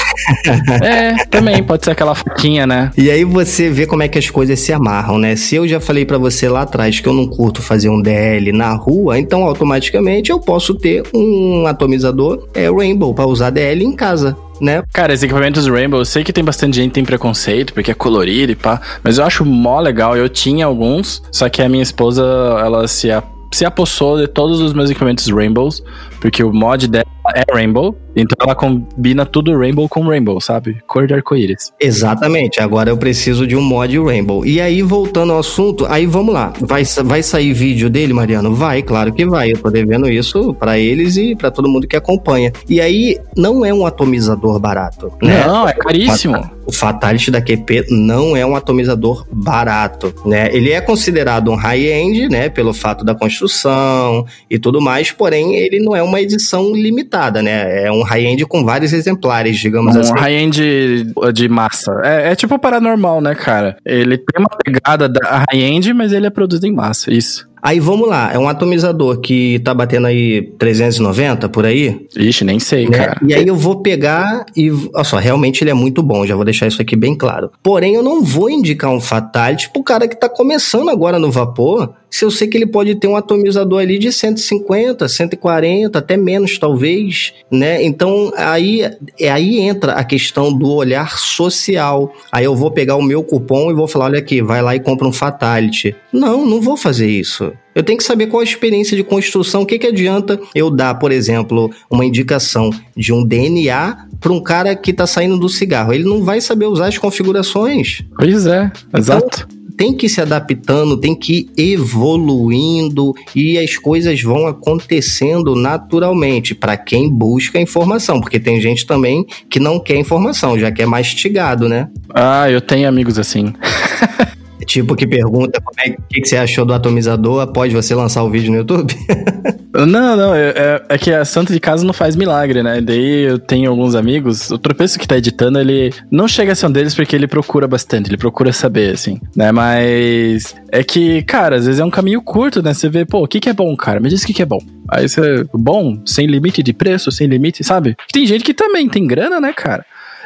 É, também pode ser aquela faquinha, né? E aí você vê como é que as coisas se amarram, né? Se eu já falei pra você lá atrás que eu não curto fazer um DL na rua, então automaticamente eu posso ter um atomizador é, Rainbow pra usar DL em casa. Né? Cara, esses equipamentos Rainbow, eu sei que tem bastante gente que tem preconceito, porque é colorido e pá, mas eu acho mó legal. Eu tinha alguns, só que a minha esposa, ela se, a- se apossou de todos os meus equipamentos Rainbows, porque o mod dela é Rainbow, então ela combina tudo Rainbow com Rainbow, sabe? Cor de arco-íris. Exatamente, agora eu preciso de um mod Rainbow. E aí, voltando ao assunto, aí vamos lá. Vai, vai sair vídeo dele, Mariano? Vai, claro que vai. Eu tô devendo isso para eles e para todo mundo que acompanha. E aí, não é um atomizador barato, né? Não, é caríssimo. O Fatality da QP não é um atomizador barato, né? Ele é considerado um high-end, né, pelo fato da construção e tudo mais, porém ele não é uma edição limitada, né? É um high-end com vários exemplares, digamos um assim. Um high-end de massa. É, é tipo paranormal, né, cara? Ele tem uma pegada da high-end, mas ele é produzido em massa, isso. Aí vamos lá, é um atomizador que tá batendo aí 390 por aí. Ixi, nem sei, né? cara. E aí eu vou pegar e, olha só, realmente ele é muito bom, já vou deixar isso aqui bem claro. Porém, eu não vou indicar um Fatality pro cara que tá começando agora no vapor, se eu sei que ele pode ter um atomizador ali de 150, 140, até menos talvez, né? Então aí, é, aí entra a questão do olhar social. Aí eu vou pegar o meu cupom e vou falar, olha aqui, vai lá e compra um Fatality. Não, não vou fazer isso. Eu tenho que saber qual a experiência de construção. O que, que adianta eu dar, por exemplo, uma indicação de um DNA para um cara que está saindo do cigarro? Ele não vai saber usar as configurações. Pois é, exato. Então, tem que ir se adaptando, tem que ir evoluindo e as coisas vão acontecendo naturalmente para quem busca informação, porque tem gente também que não quer informação, já quer mastigado, né? Ah, eu tenho amigos assim. Tipo que pergunta como é que, que você achou do atomizador após você lançar o vídeo no YouTube? não, não, é, é, é, que a Santa de Casa não faz milagre, né? Daí eu tenho alguns amigos, o tropeço que tá editando, ele não chega a ser um deles porque ele procura bastante, ele procura saber, assim, né? Mas é que, cara, às vezes é um caminho curto, né? Você vê, pô, o que, que é bom, cara? Me diz o que, que é bom. Aí você, bom, sem limite de preço, sem limite, sabe? Tem gente que também tem grana, né, cara?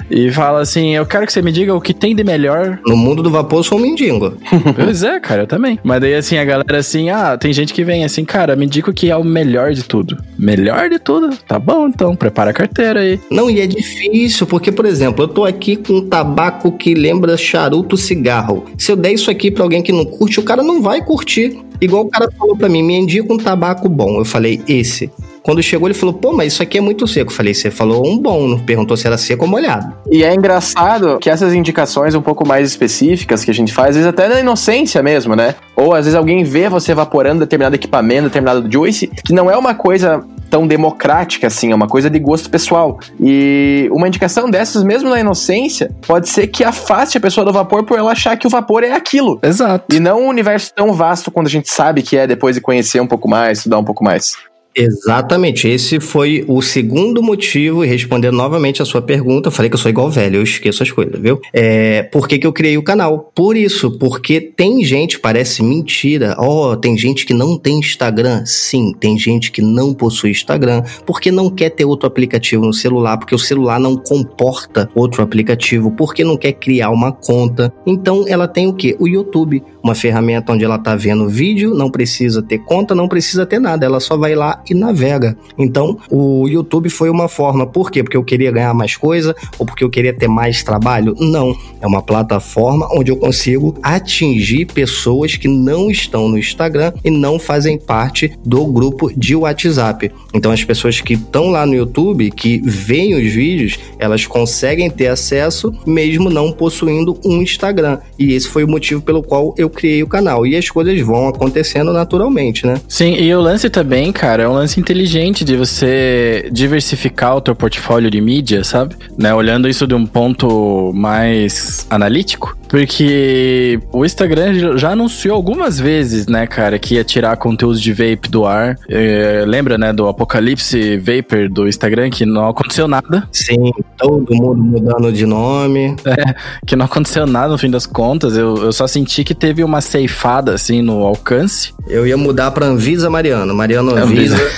E fala assim: Eu quero que você me diga o que tem de melhor. No mundo do vapor, eu sou um mendigo. pois é, cara, eu também. Mas daí, assim, a galera assim: Ah, tem gente que vem assim, cara, me diga o que é o melhor de tudo. Melhor de tudo? Tá bom, então, prepara a carteira aí. Não, e é difícil, porque, por exemplo, eu tô aqui com um tabaco que lembra charuto cigarro. Se eu der isso aqui pra alguém que não curte, o cara não vai curtir. Igual o cara falou pra mim, me indica um tabaco bom. Eu falei, esse. Quando chegou, ele falou, pô, mas isso aqui é muito seco. Eu falei, você falou um bom, não perguntou se era seco ou molhado. E é engraçado que essas indicações um pouco mais específicas que a gente faz, às vezes até na inocência mesmo, né? Ou às vezes alguém vê você evaporando determinado equipamento, determinado juice, que não é uma coisa tão democrática assim, é uma coisa de gosto pessoal. E uma indicação dessas, mesmo na inocência, pode ser que afaste a pessoa do vapor por ela achar que o vapor é aquilo. Exato. E não um universo tão vasto quando a gente sabe que é depois de conhecer um pouco mais, estudar um pouco mais. Exatamente, esse foi o segundo motivo, e respondendo novamente a sua pergunta, eu falei que eu sou igual velho, eu esqueço as coisas, viu? É, por que, que eu criei o canal? Por isso, porque tem gente, parece mentira, ó, oh, tem gente que não tem Instagram. Sim, tem gente que não possui Instagram, porque não quer ter outro aplicativo no celular, porque o celular não comporta outro aplicativo, porque não quer criar uma conta. Então ela tem o quê? O YouTube, uma ferramenta onde ela tá vendo vídeo, não precisa ter conta, não precisa ter nada, ela só vai lá e navega. Então, o YouTube foi uma forma. Por quê? Porque eu queria ganhar mais coisa ou porque eu queria ter mais trabalho? Não. É uma plataforma onde eu consigo atingir pessoas que não estão no Instagram e não fazem parte do grupo de WhatsApp. Então, as pessoas que estão lá no YouTube, que veem os vídeos, elas conseguem ter acesso mesmo não possuindo um Instagram. E esse foi o motivo pelo qual eu criei o canal. E as coisas vão acontecendo naturalmente, né? Sim, e o lance também, cara, é um lance inteligente de você diversificar o teu portfólio de mídia, sabe? Né? Olhando isso de um ponto mais analítico. Porque o Instagram já anunciou algumas vezes, né, cara, que ia tirar conteúdo de vape do ar. É, lembra, né, do Apocalipse Vapor do Instagram, que não aconteceu nada. Sim, todo mundo mudando de nome. É, que não aconteceu nada no fim das contas. Eu, eu só senti que teve uma ceifada, assim, no alcance. Eu ia mudar pra Anvisa Mariano. Mariano Anvisa. Anvisa.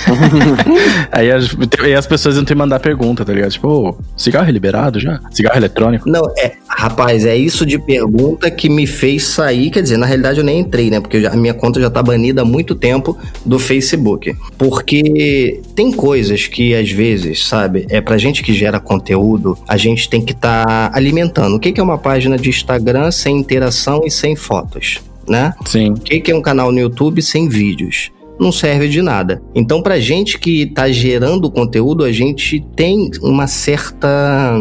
aí, as, aí as pessoas iam te mandar pergunta, tá ligado? Tipo, oh, cigarro é liberado já? Cigarro eletrônico? Não, é, rapaz, é isso de pergunta pergunta que me fez sair, quer dizer, na realidade eu nem entrei, né? Porque a minha conta já tá banida há muito tempo do Facebook. Porque tem coisas que às vezes, sabe, é pra gente que gera conteúdo, a gente tem que estar tá alimentando. O que é uma página de Instagram sem interação e sem fotos? Né? Sim. O que é um canal no YouTube sem vídeos? não serve de nada. Então, pra gente que tá gerando conteúdo, a gente tem uma certa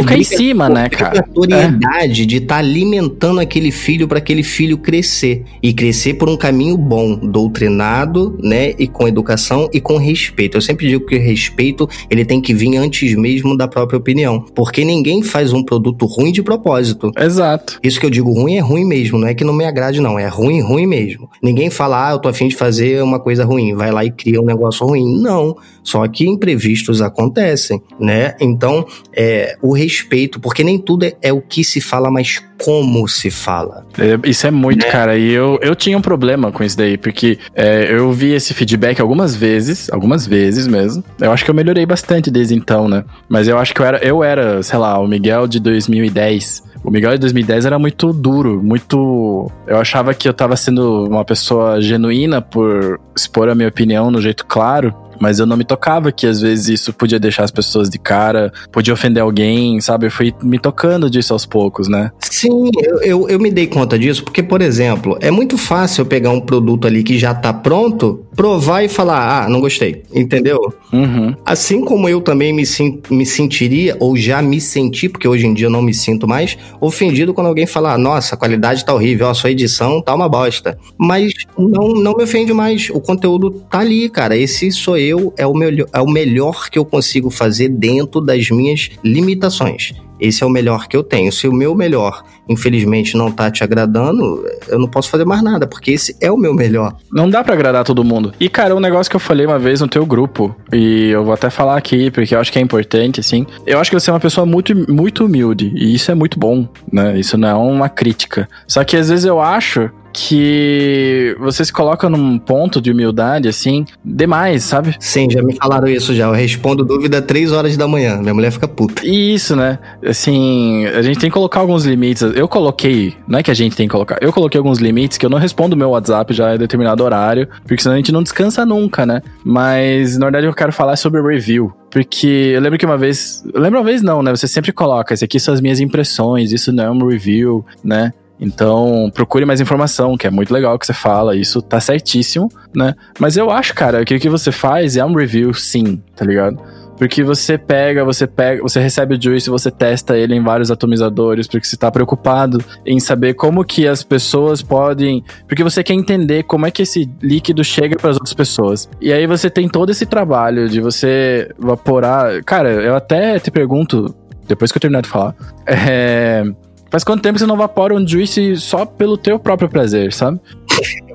ficar em cima, né, cara? obrigatoriedade é. de estar tá alimentando aquele filho para aquele filho crescer. E crescer por um caminho bom, doutrinado, né? E com educação e com respeito. Eu sempre digo que o respeito, ele tem que vir antes mesmo da própria opinião. Porque ninguém faz um produto ruim de propósito. Exato. Isso que eu digo ruim é ruim mesmo. Não é que não me agrade, não. É ruim, ruim mesmo. Ninguém fala, ah, eu tô afim de fazer uma coisa ruim. Vai lá e cria um negócio ruim. Não. Só que imprevistos acontecem, né? Então, é, o respeito, porque nem tudo é, é o que se fala, mas como se fala. É, isso é muito, né? cara. E eu, eu tinha um problema com isso daí, porque é, eu vi esse feedback algumas vezes, algumas vezes mesmo. Eu acho que eu melhorei bastante desde então, né? Mas eu acho que eu era, eu era sei lá, o Miguel de 2010. O Miguel de 2010 era muito duro, muito. Eu achava que eu tava sendo uma pessoa genuína por expor a minha opinião no jeito claro mas eu não me tocava que às vezes isso podia deixar as pessoas de cara, podia ofender alguém, sabe? Eu fui me tocando disso aos poucos, né? Sim, eu, eu, eu me dei conta disso, porque, por exemplo, é muito fácil eu pegar um produto ali que já tá pronto, provar e falar, ah, não gostei, entendeu? Uhum. Assim como eu também me, me sentiria, ou já me senti, porque hoje em dia eu não me sinto mais, ofendido quando alguém falar, nossa, a qualidade tá horrível, a sua edição tá uma bosta. Mas não, não me ofende mais, o conteúdo tá ali, cara, esse sou eu eu é o, melhor, é o melhor que eu consigo fazer dentro das minhas limitações. Esse é o melhor que eu tenho. Se o meu melhor, infelizmente, não tá te agradando, eu não posso fazer mais nada, porque esse é o meu melhor. Não dá para agradar todo mundo. E, cara, um negócio que eu falei uma vez no teu grupo, e eu vou até falar aqui, porque eu acho que é importante, assim. Eu acho que você é uma pessoa muito, muito humilde, e isso é muito bom, né? Isso não é uma crítica. Só que às vezes eu acho que você se coloca num ponto de humildade, assim, demais, sabe? Sim, já me falaram isso já. Eu respondo dúvida três horas da manhã. Minha mulher fica puta. Isso, né? Assim, a gente tem que colocar alguns limites. Eu coloquei, não é que a gente tem que colocar, eu coloquei alguns limites que eu não respondo meu WhatsApp já em determinado horário, porque senão a gente não descansa nunca, né? Mas, na verdade, eu quero falar sobre review. Porque eu lembro que uma vez. Eu lembro uma vez não, né? Você sempre coloca, esse aqui são as minhas impressões, isso não é um review, né? Então, procure mais informação, que é muito legal que você fala, isso tá certíssimo, né? Mas eu acho, cara, que o que você faz é um review, sim, tá ligado? Porque você pega, você pega, você recebe o juice, você testa ele em vários atomizadores, porque você tá preocupado em saber como que as pessoas podem, porque você quer entender como é que esse líquido chega para as outras pessoas. E aí você tem todo esse trabalho de você evaporar. Cara, eu até te pergunto, depois que eu terminar de falar, é, Faz quanto tempo você não vapora um juice só pelo teu próprio prazer, sabe?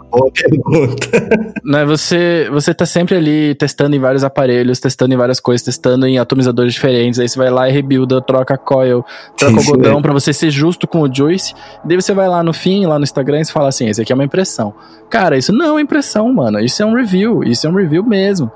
Boa pergunta. Né, você, você tá sempre ali testando em vários aparelhos, testando em várias coisas, testando em atomizadores diferentes. Aí você vai lá e rebuilda, troca coil, troca Sim, algodão para você ser justo com o juice. Daí você vai lá no fim, lá no Instagram, e você fala assim: esse aqui é uma impressão. Cara, isso não é impressão, mano. Isso é um review. Isso é um review mesmo.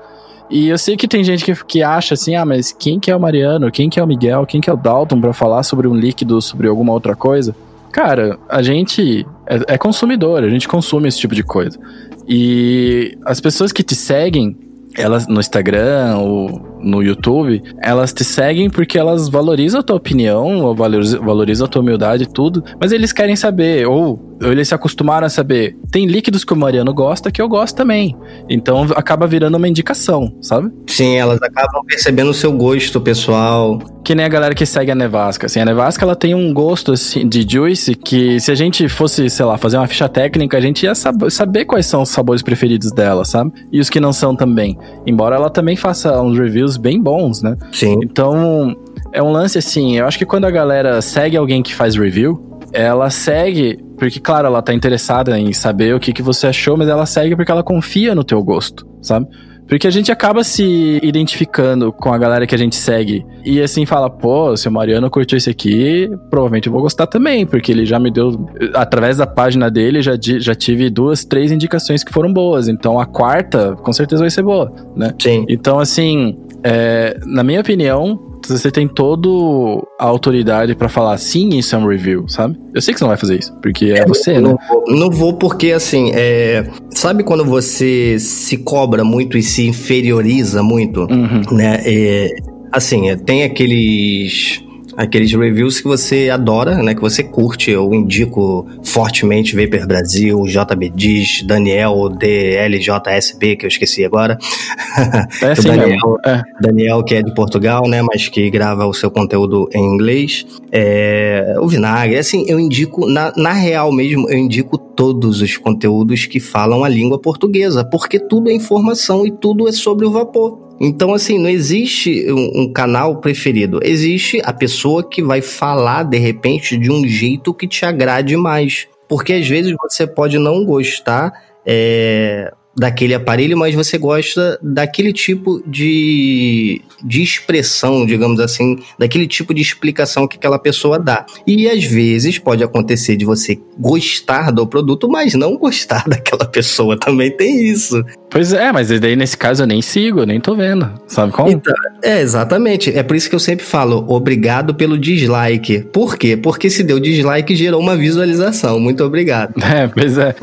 E eu sei que tem gente que, que acha assim, ah, mas quem que é o Mariano? Quem que é o Miguel? Quem que é o Dalton para falar sobre um líquido, sobre alguma outra coisa? Cara, a gente é, é consumidor, a gente consome esse tipo de coisa. E as pessoas que te seguem, elas no Instagram ou no YouTube, elas te seguem porque elas valorizam a tua opinião, ou valorizam, valorizam a tua humildade e tudo, mas eles querem saber, ou eles se acostumaram a saber, tem líquidos que o Mariano gosta que eu gosto também. Então acaba virando uma indicação, sabe? Sim, elas acabam percebendo o seu gosto pessoal. Que nem a galera que segue a Nevasca. Assim, a Nevasca ela tem um gosto assim, de juice que se a gente fosse, sei lá, fazer uma ficha técnica, a gente ia sab saber quais são os sabores preferidos dela, sabe? E os que não são também. Embora ela também faça uns reviews bem bons, né? Sim. Então, é um lance assim, eu acho que quando a galera segue alguém que faz review, ela segue porque, claro, ela tá interessada em saber o que, que você achou, mas ela segue porque ela confia no teu gosto, sabe? Porque a gente acaba se identificando com a galera que a gente segue. E assim fala, pô, se o Mariano curtiu esse aqui, provavelmente eu vou gostar também, porque ele já me deu. Através da página dele, já, já tive duas, três indicações que foram boas. Então a quarta, com certeza vai ser boa, né? Sim. Então, assim, é, na minha opinião, você tem todo a autoridade para falar sim, isso é um review, sabe? Eu sei que você não vai fazer isso, porque é, é você, não, né? Não vou porque, assim, é, sabe quando você se cobra muito e se inferioriza muito, uhum. né? É, assim, é, tem aqueles Aqueles reviews que você adora, né? Que você curte. Eu indico fortemente Vapor Brasil, JB Diz, Daniel DLJSB, que eu esqueci agora. É assim Daniel. É. Daniel, que é de Portugal, né? Mas que grava o seu conteúdo em inglês. É, o Vinagre, assim, eu indico, na, na real mesmo, eu indico todos os conteúdos que falam a língua portuguesa, porque tudo é informação e tudo é sobre o vapor. Então, assim, não existe um, um, canal preferido. Existe a pessoa que vai falar, de repente, de um jeito que te agrade mais. Porque às vezes você pode não gostar. É, daquele aparelho, mas você gosta daquele tipo de, de expressão, digamos assim, daquele tipo de explicação que aquela pessoa dá. E às vezes pode acontecer de você gostar do produto, mas não gostar daquela pessoa. Também tem isso. Pois é, mas daí nesse caso eu nem sigo, eu nem tô vendo. Sabe como? Então, é, exatamente. É por isso que eu sempre falo, obrigado pelo dislike. Por quê? Porque se deu dislike, gerou uma visualização. Muito obrigado. É, pois é.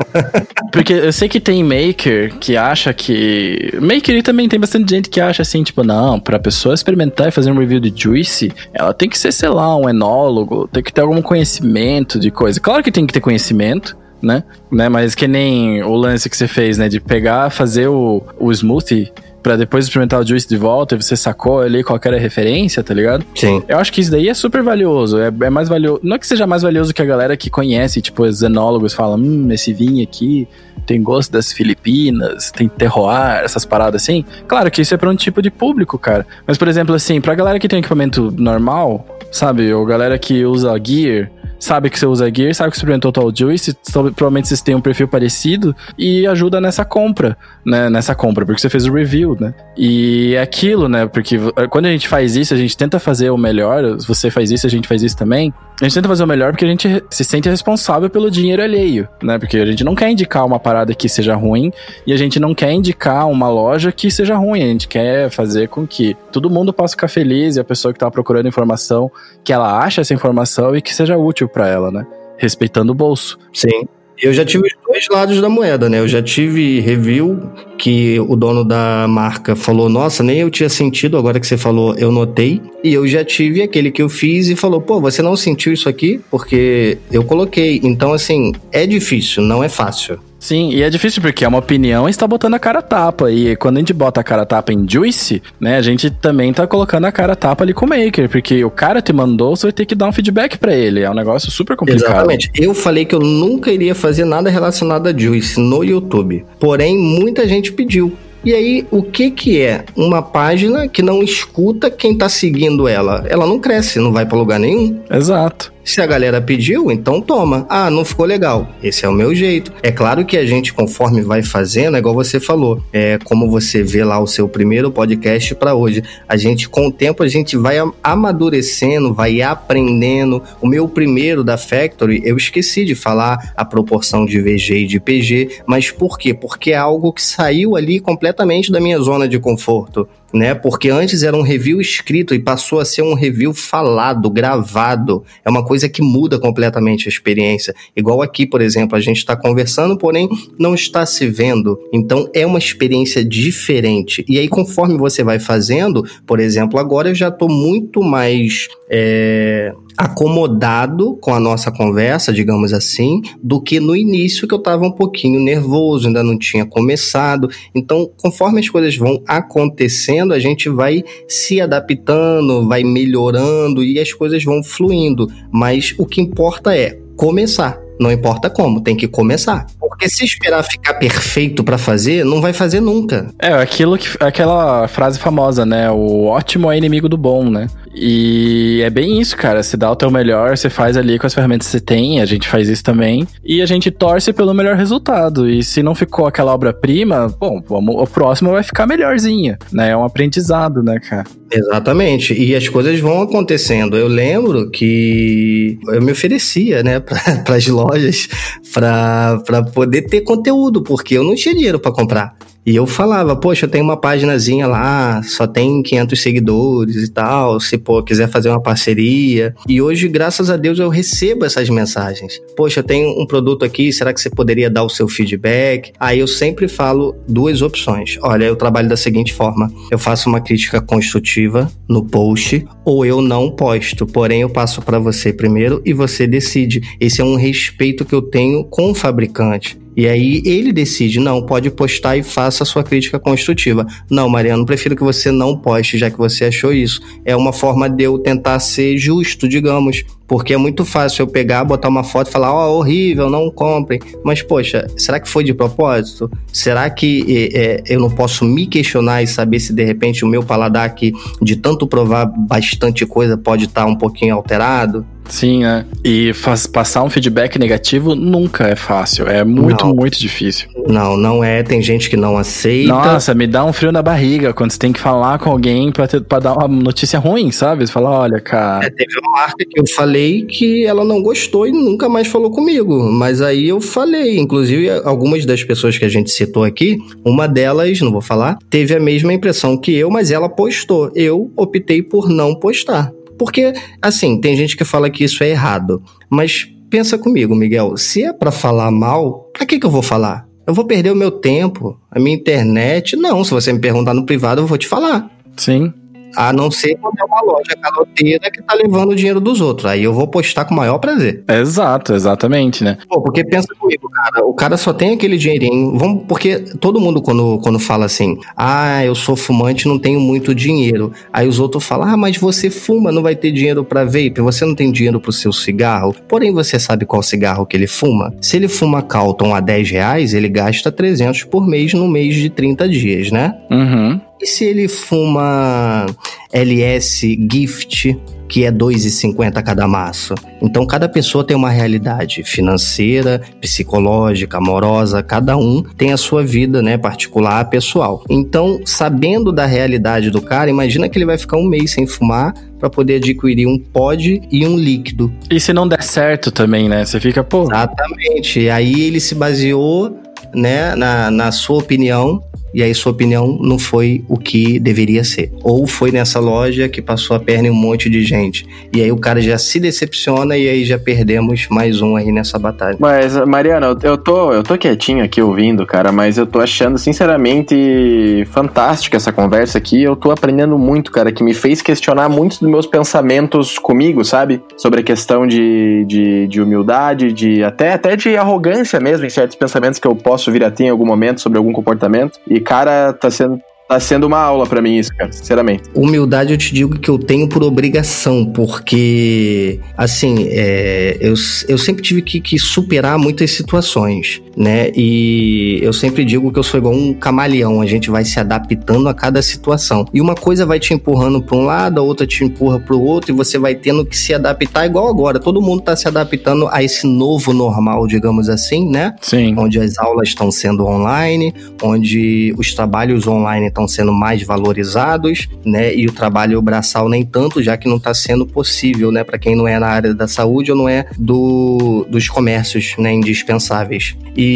Porque eu sei que tem maker que acha que. Maker e também tem bastante gente que acha assim, tipo, não, pra pessoa experimentar e fazer um review de Juice, ela tem que ser, sei lá, um enólogo, tem que ter algum conhecimento de coisa. Claro que tem que ter conhecimento, né? né? Mas que nem o lance que você fez, né? De pegar, fazer o, o smoothie para depois experimentar o juice de volta e você sacou ali qual era a referência, tá ligado? Sim. Eu acho que isso daí é super valioso. É, é mais valioso. Não é que seja mais valioso que a galera que conhece, tipo, os enólogos falam: hum, esse vinho aqui tem gosto das Filipinas, tem terroir, essas paradas assim. Claro que isso é pra um tipo de público, cara. Mas, por exemplo, assim, pra galera que tem equipamento normal, sabe? Ou galera que usa gear sabe que você usa Gear, sabe que experimentou Total Juice, provavelmente vocês têm um perfil parecido e ajuda nessa compra, né? Nessa compra, porque você fez o review, né? E é aquilo, né? Porque quando a gente faz isso, a gente tenta fazer o melhor, você faz isso, a gente faz isso também. A gente tenta fazer o melhor porque a gente se sente responsável pelo dinheiro alheio, né? Porque a gente não quer indicar uma parada que seja ruim e a gente não quer indicar uma loja que seja ruim. A gente quer fazer com que todo mundo possa ficar feliz e a pessoa que tá procurando informação, que ela ache essa informação e que seja útil para ela, né? Respeitando o bolso. Sim. Eu já tive os dois lados da moeda, né? Eu já tive review que o dono da marca falou: Nossa, nem eu tinha sentido, agora que você falou, eu notei. E eu já tive aquele que eu fiz e falou: Pô, você não sentiu isso aqui? Porque eu coloquei. Então, assim, é difícil, não é fácil. Sim, e é difícil porque é uma opinião e está botando a cara tapa. E quando a gente bota a cara tapa em Juice, né, a gente também tá colocando a cara tapa ali com o Maker, porque o cara te mandou, você vai ter que dar um feedback para ele. É um negócio super complicado. Exatamente. Eu falei que eu nunca iria fazer nada relacionado a Juice no YouTube. Porém, muita gente pediu. E aí, o que que é? Uma página que não escuta quem tá seguindo ela. Ela não cresce, não vai para lugar nenhum. Exato. Se a galera pediu, então toma. Ah, não ficou legal. Esse é o meu jeito. É claro que a gente, conforme vai fazendo, é igual você falou, é como você vê lá o seu primeiro podcast para hoje. A gente, com o tempo, a gente vai amadurecendo, vai aprendendo. O meu primeiro da Factory, eu esqueci de falar a proporção de VG e de PG, mas por quê? Porque é algo que saiu ali completamente da minha zona de conforto né? Porque antes era um review escrito e passou a ser um review falado, gravado. É uma coisa que muda completamente a experiência. Igual aqui, por exemplo, a gente está conversando, porém não está se vendo. Então é uma experiência diferente. E aí, conforme você vai fazendo, por exemplo, agora eu já estou muito mais é, acomodado com a nossa conversa, digamos assim, do que no início que eu estava um pouquinho nervoso, ainda não tinha começado. Então, conforme as coisas vão acontecendo, a gente vai se adaptando, vai melhorando e as coisas vão fluindo. Mas o que importa é começar. Não importa como, tem que começar. Porque se esperar ficar perfeito para fazer, não vai fazer nunca. É, aquilo que aquela frase famosa, né? O ótimo é inimigo do bom, né? E é bem isso, cara. Você dá o teu melhor, você faz ali com as ferramentas que você tem, a gente faz isso também. E a gente torce pelo melhor resultado. E se não ficou aquela obra-prima, bom, o próximo vai ficar melhorzinho, né? É um aprendizado, né, cara? Exatamente. E as coisas vão acontecendo. Eu lembro que eu me oferecia, né, para as lojas para poder ter conteúdo, porque eu não tinha dinheiro para comprar. E eu falava, poxa, tem uma páginazinha lá, só tem 500 seguidores e tal, se pô, quiser fazer uma parceria. E hoje, graças a Deus, eu recebo essas mensagens. Poxa, eu tenho um produto aqui, será que você poderia dar o seu feedback? Aí eu sempre falo duas opções. Olha, eu trabalho da seguinte forma: eu faço uma crítica construtiva no post ou eu não posto, porém eu passo para você primeiro e você decide. Esse é um respeito que eu tenho com o fabricante. E aí ele decide, não, pode postar e faça a sua crítica construtiva. Não, Mariano, prefiro que você não poste, já que você achou isso. É uma forma de eu tentar ser justo, digamos. Porque é muito fácil eu pegar, botar uma foto e falar, ó, oh, horrível, não comprem. Mas, poxa, será que foi de propósito? Será que é, eu não posso me questionar e saber se de repente o meu paladar aqui, de tanto provar bastante coisa, pode estar tá um pouquinho alterado? Sim, né? E faz, passar um feedback negativo nunca é fácil. É muito, não. muito difícil. Não, não é. Tem gente que não aceita. Nossa, me dá um frio na barriga quando você tem que falar com alguém pra, ter, pra dar uma notícia ruim, sabe? Você fala, olha, cara. É, teve uma marca que eu falei que ela não gostou e nunca mais falou comigo. Mas aí eu falei. Inclusive, algumas das pessoas que a gente citou aqui, uma delas, não vou falar, teve a mesma impressão que eu, mas ela postou. Eu optei por não postar. Porque, assim, tem gente que fala que isso é errado. Mas pensa comigo, Miguel, se é para falar mal, pra que, que eu vou falar? Eu vou perder o meu tempo, a minha internet? Não, se você me perguntar no privado, eu vou te falar. Sim. A não ser quando é uma loja caloteira que tá levando o dinheiro dos outros. Aí eu vou postar com o maior prazer. Exato, exatamente, né? Pô, porque pensa comigo, cara, o cara só tem aquele dinheirinho. Vamos, porque todo mundo quando, quando fala assim, ah, eu sou fumante, não tenho muito dinheiro. Aí os outros falam, ah, mas você fuma, não vai ter dinheiro para vape, você não tem dinheiro pro seu cigarro. Porém, você sabe qual cigarro que ele fuma? Se ele fuma Calton a 10 reais, ele gasta 300 por mês no mês de 30 dias, né? Uhum. E se ele fuma LS Gift, que é 2,50 cada maço? Então cada pessoa tem uma realidade financeira, psicológica, amorosa, cada um tem a sua vida, né, particular, pessoal. Então, sabendo da realidade do cara, imagina que ele vai ficar um mês sem fumar para poder adquirir um pod e um líquido. E se não der certo também, né? Você fica, pô. Exatamente. Aí ele se baseou, né, na, na sua opinião e aí sua opinião não foi o que deveria ser. Ou foi nessa loja que passou a perna em um monte de gente. E aí o cara já se decepciona e aí já perdemos mais um aí nessa batalha. Mas, Mariana, eu tô, eu tô quietinho aqui ouvindo, cara, mas eu tô achando sinceramente fantástica essa conversa aqui. Eu tô aprendendo muito, cara, que me fez questionar muitos dos meus pensamentos comigo, sabe? Sobre a questão de, de, de humildade, de até, até de arrogância mesmo em certos pensamentos que eu posso vir a ter em algum momento sobre algum comportamento. E cara, tá sendo Tá sendo uma aula para mim isso, cara, sinceramente. Humildade eu te digo que eu tenho por obrigação, porque, assim, é, eu, eu sempre tive que, que, superar muitas situações, né? E eu sempre digo que eu sou igual um camaleão, a gente vai se adaptando a cada situação. E uma coisa vai te empurrando para um lado, a outra te empurra para o outro, e você vai tendo que se adaptar igual agora. Todo mundo tá se adaptando a esse novo normal, digamos assim, né? Sim. Onde as aulas estão sendo online, onde os trabalhos online estão estão sendo mais valorizados, né? E o trabalho braçal nem tanto, já que não está sendo possível, né? Para quem não é na área da saúde ou não é do, dos comércios, né? Indispensáveis. E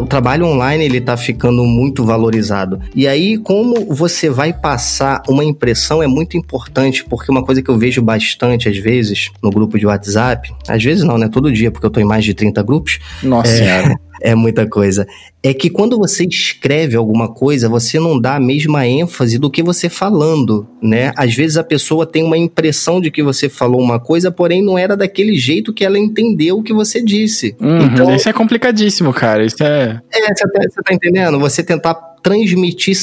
o trabalho online ele está ficando muito valorizado. E aí, como você vai passar uma impressão é muito importante, porque uma coisa que eu vejo bastante às vezes no grupo de WhatsApp, às vezes não, né? Todo dia, porque eu estou em mais de 30 grupos. Nossa é... senhora é muita coisa. É que quando você escreve alguma coisa, você não dá a mesma ênfase do que você falando, né? Às vezes a pessoa tem uma impressão de que você falou uma coisa, porém não era daquele jeito que ela entendeu o que você disse. Uhum, então, isso é complicadíssimo, cara. Isso é. É, você tá, você tá entendendo? Você tentar transmitir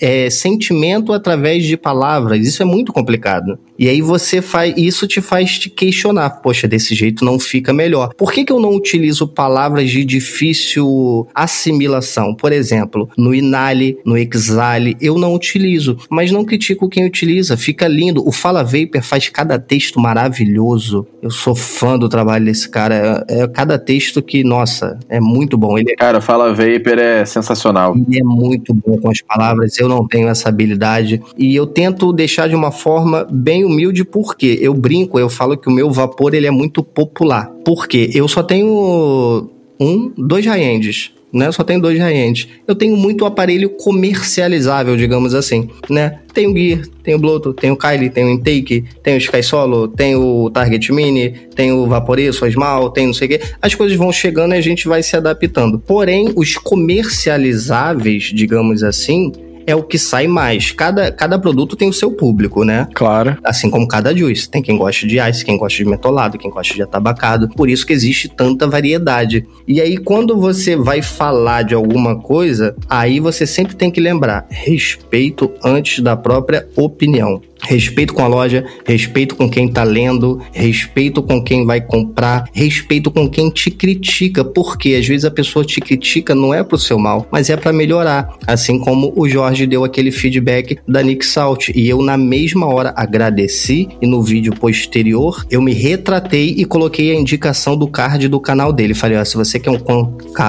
é, sentimento através de palavras. Isso é muito complicado. E aí você faz. Isso te faz te questionar. Poxa, desse jeito não fica melhor. Por que, que eu não utilizo palavras de difícil assimilação? Por exemplo, no Inale, no Exale, eu não utilizo. Mas não critico quem utiliza. Fica lindo. O Fala Vapor faz cada texto maravilhoso. Eu sou fã do trabalho desse cara. É, é cada texto que, nossa, é muito bom. Ele é... Cara, Fala Vapor é sensacional. Ele é muito muito bom com as palavras, eu não tenho essa habilidade. E eu tento deixar de uma forma bem humilde, porque eu brinco, eu falo que o meu vapor ele é muito popular. Porque eu só tenho um, dois high-ends né? Só tenho dois high-end. Eu tenho muito aparelho comercializável, digamos assim, né? Tem o Gear, tem o tem o Kylie, tem o Intake, tem o Sky Solo, tem o Target Mini, tem o Vaporeço, o Small, tem não sei o quê. As coisas vão chegando e a gente vai se adaptando. Porém, os comercializáveis, digamos assim, é o que sai mais. Cada, cada produto tem o seu público, né? Claro. Assim como cada juice. Tem quem gosta de ice, quem gosta de metolado, quem gosta de atabacado. Por isso que existe tanta variedade. E aí, quando você vai falar de alguma coisa, aí você sempre tem que lembrar: respeito antes da própria opinião. Respeito com a loja, respeito com quem tá lendo, respeito com quem vai comprar, respeito com quem te critica, porque às vezes a pessoa te critica não é pro seu mal, mas é para melhorar. Assim como o Jorge deu aquele feedback da Nick Salt e eu na mesma hora agradeci e no vídeo posterior eu me retratei e coloquei a indicação do card do canal dele. Falei, ó, se você quer um,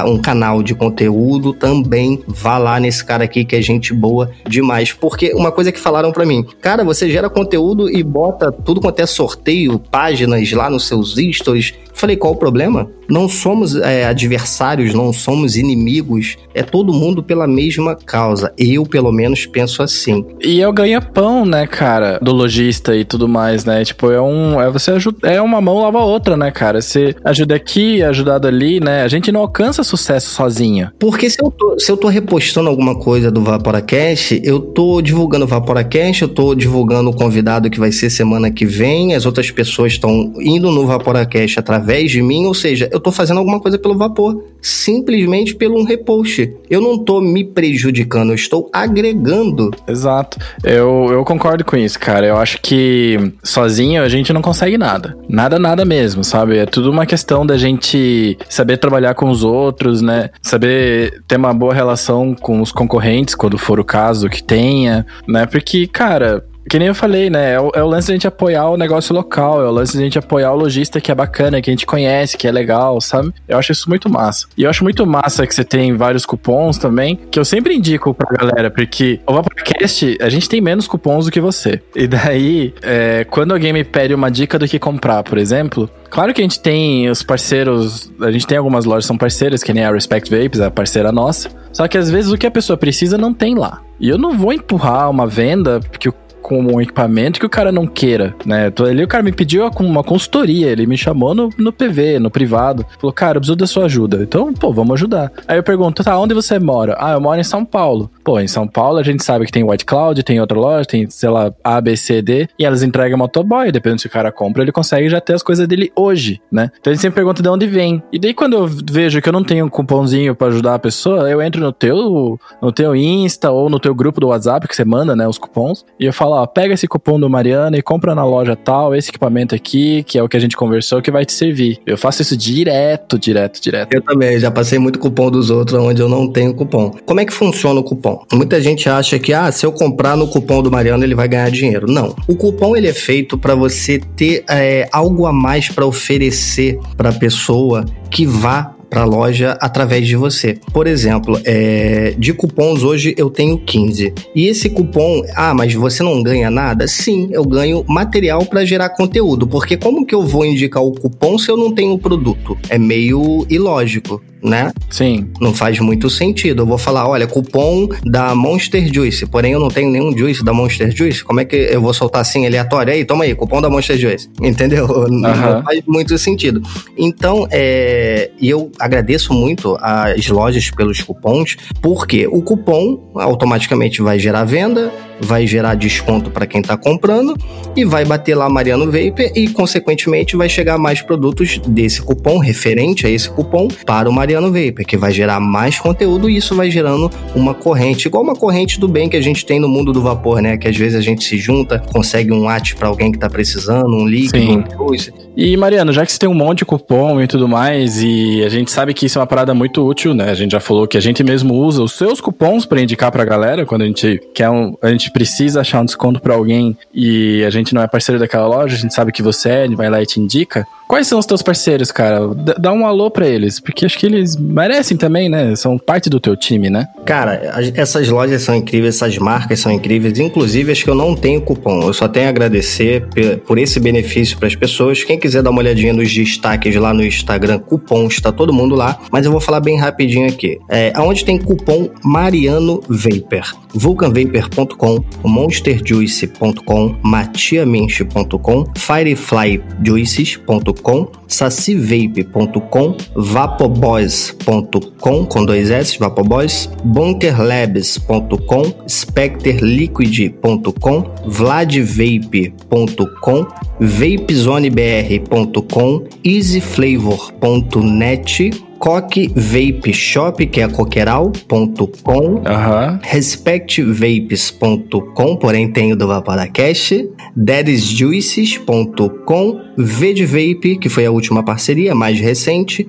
um canal de conteúdo, também vá lá nesse cara aqui que é gente boa demais. Porque uma coisa que falaram para mim, cara, você gera conteúdo e bota tudo quanto é sorteio, páginas lá nos seus stories. Falei, qual o problema? Não somos é, adversários, não somos inimigos. É todo mundo pela mesma causa. Eu, pelo menos, penso assim. E é o ganha-pão, né, cara? Do lojista e tudo mais, né? Tipo, é um. É você ajuda. É uma mão lava a outra, né, cara? Você ajuda aqui, ajudado ali, né? A gente não alcança sucesso sozinha. Porque se eu tô, se eu tô repostando alguma coisa do Vaporacast, eu tô divulgando o Vaporacast, eu tô divulgando o convidado que vai ser semana que vem, as outras pessoas estão indo no Vaporacast através de mim, ou seja, eu tô fazendo alguma coisa pelo vapor, simplesmente pelo um repost. Eu não tô me prejudicando, eu estou agregando. Exato. Eu, eu concordo com isso, cara. Eu acho que sozinho a gente não consegue nada. Nada, nada mesmo, sabe? É tudo uma questão da gente saber trabalhar com os outros, né? Saber ter uma boa relação com os concorrentes, quando for o caso que tenha, né? Porque, cara, que nem eu falei, né? É o, é o lance de a gente apoiar o negócio local, é o lance de a gente apoiar o lojista que é bacana, que a gente conhece, que é legal, sabe? Eu acho isso muito massa. E eu acho muito massa que você tem vários cupons também, que eu sempre indico pra galera, porque o Vaporcast, a gente tem menos cupons do que você. E daí, é, quando alguém me pede uma dica do que comprar, por exemplo, Claro que a gente tem os parceiros, a gente tem algumas lojas que são parceiras, que nem a Respect Vapes, a parceira nossa. Só que às vezes o que a pessoa precisa não tem lá. E eu não vou empurrar uma venda, porque o com um equipamento que o cara não queira, né? Ali o cara me pediu uma consultoria, ele me chamou no, no PV, no privado. Falou, cara, eu preciso da sua ajuda. Então, pô, vamos ajudar. Aí eu pergunto, tá, onde você mora? Ah, eu moro em São Paulo. Pô, em São Paulo a gente sabe que tem White Cloud, tem outra loja, tem, sei lá, A, B, C, D, e elas entregam motoboy, dependendo se o cara compra, ele consegue já ter as coisas dele hoje, né? Então ele sempre pergunta de onde vem. E daí quando eu vejo que eu não tenho um cupomzinho para ajudar a pessoa, eu entro no teu, no teu Insta ou no teu grupo do WhatsApp que você manda, né, os cupons, e eu falo, ó, pega esse cupom do Mariana e compra na loja tal, esse equipamento aqui, que é o que a gente conversou, que vai te servir. Eu faço isso direto, direto, direto. Eu também, já passei muito cupom dos outros onde eu não tenho cupom. Como é que funciona o cupom? Muita gente acha que, ah, se eu comprar no cupom do Mariano, ele vai ganhar dinheiro. Não. O cupom, ele é feito para você ter é, algo a mais para oferecer para a pessoa que vá para a loja através de você. Por exemplo, é, de cupons hoje eu tenho 15. E esse cupom, ah, mas você não ganha nada? Sim, eu ganho material para gerar conteúdo, porque como que eu vou indicar o cupom se eu não tenho o produto? É meio ilógico né? Sim. Não faz muito sentido. Eu vou falar, olha, cupom da Monster Juice, porém eu não tenho nenhum juice da Monster Juice. Como é que eu vou soltar assim aleatório? Aí, toma aí, cupom da Monster Juice. Entendeu? Uhum. Não faz muito sentido. Então, é, eu agradeço muito as lojas pelos cupons, porque o cupom automaticamente vai gerar venda, vai gerar desconto para quem está comprando e vai bater lá Mariano Vapor e, consequentemente, vai chegar mais produtos desse cupom, referente a esse cupom, para o Mariano Vapor, que vai gerar mais conteúdo e isso vai gerando uma corrente, igual uma corrente do bem que a gente tem no mundo do vapor, né? Que às vezes a gente se junta, consegue um at para alguém que está precisando, um líquido, Sim. um doce. E, Mariano, já que você tem um monte de cupom e tudo mais, e a gente sabe que isso é uma parada muito útil, né? A gente já falou que a gente mesmo usa os seus cupons para indicar pra galera quando a gente quer um. A gente precisa achar um desconto para alguém e a gente não é parceiro daquela loja, a gente sabe que você é, ele vai lá e te indica. Quais são os teus parceiros, cara? Dá um alô pra eles, porque acho que eles merecem também, né? São parte do teu time, né? Cara, essas lojas são incríveis, essas marcas são incríveis, inclusive as que eu não tenho cupom. Eu só tenho a agradecer por esse benefício para as pessoas. Quem quiser dar uma olhadinha nos destaques lá no Instagram, cupom, está todo mundo lá, mas eu vou falar bem rapidinho aqui. É, aonde tem cupom Mariano Vapor, vulcanvapor.com, monsterjuice.com, matiaminch.com, fireflyjuices.com vapoboys.com, sacivape.com, vapoboys.com com dois S, vapoboys, bunkerlabs.com, specterliquid.com, vladvape.com, vapezonebr.com, easyflavor.net, Coque Vape Shop, que é coqueral.com, uhum. respectvapes.com, porém tem o do Vaporacast, deadesjuices.com, Vedvape, que foi a última parceria, mais recente,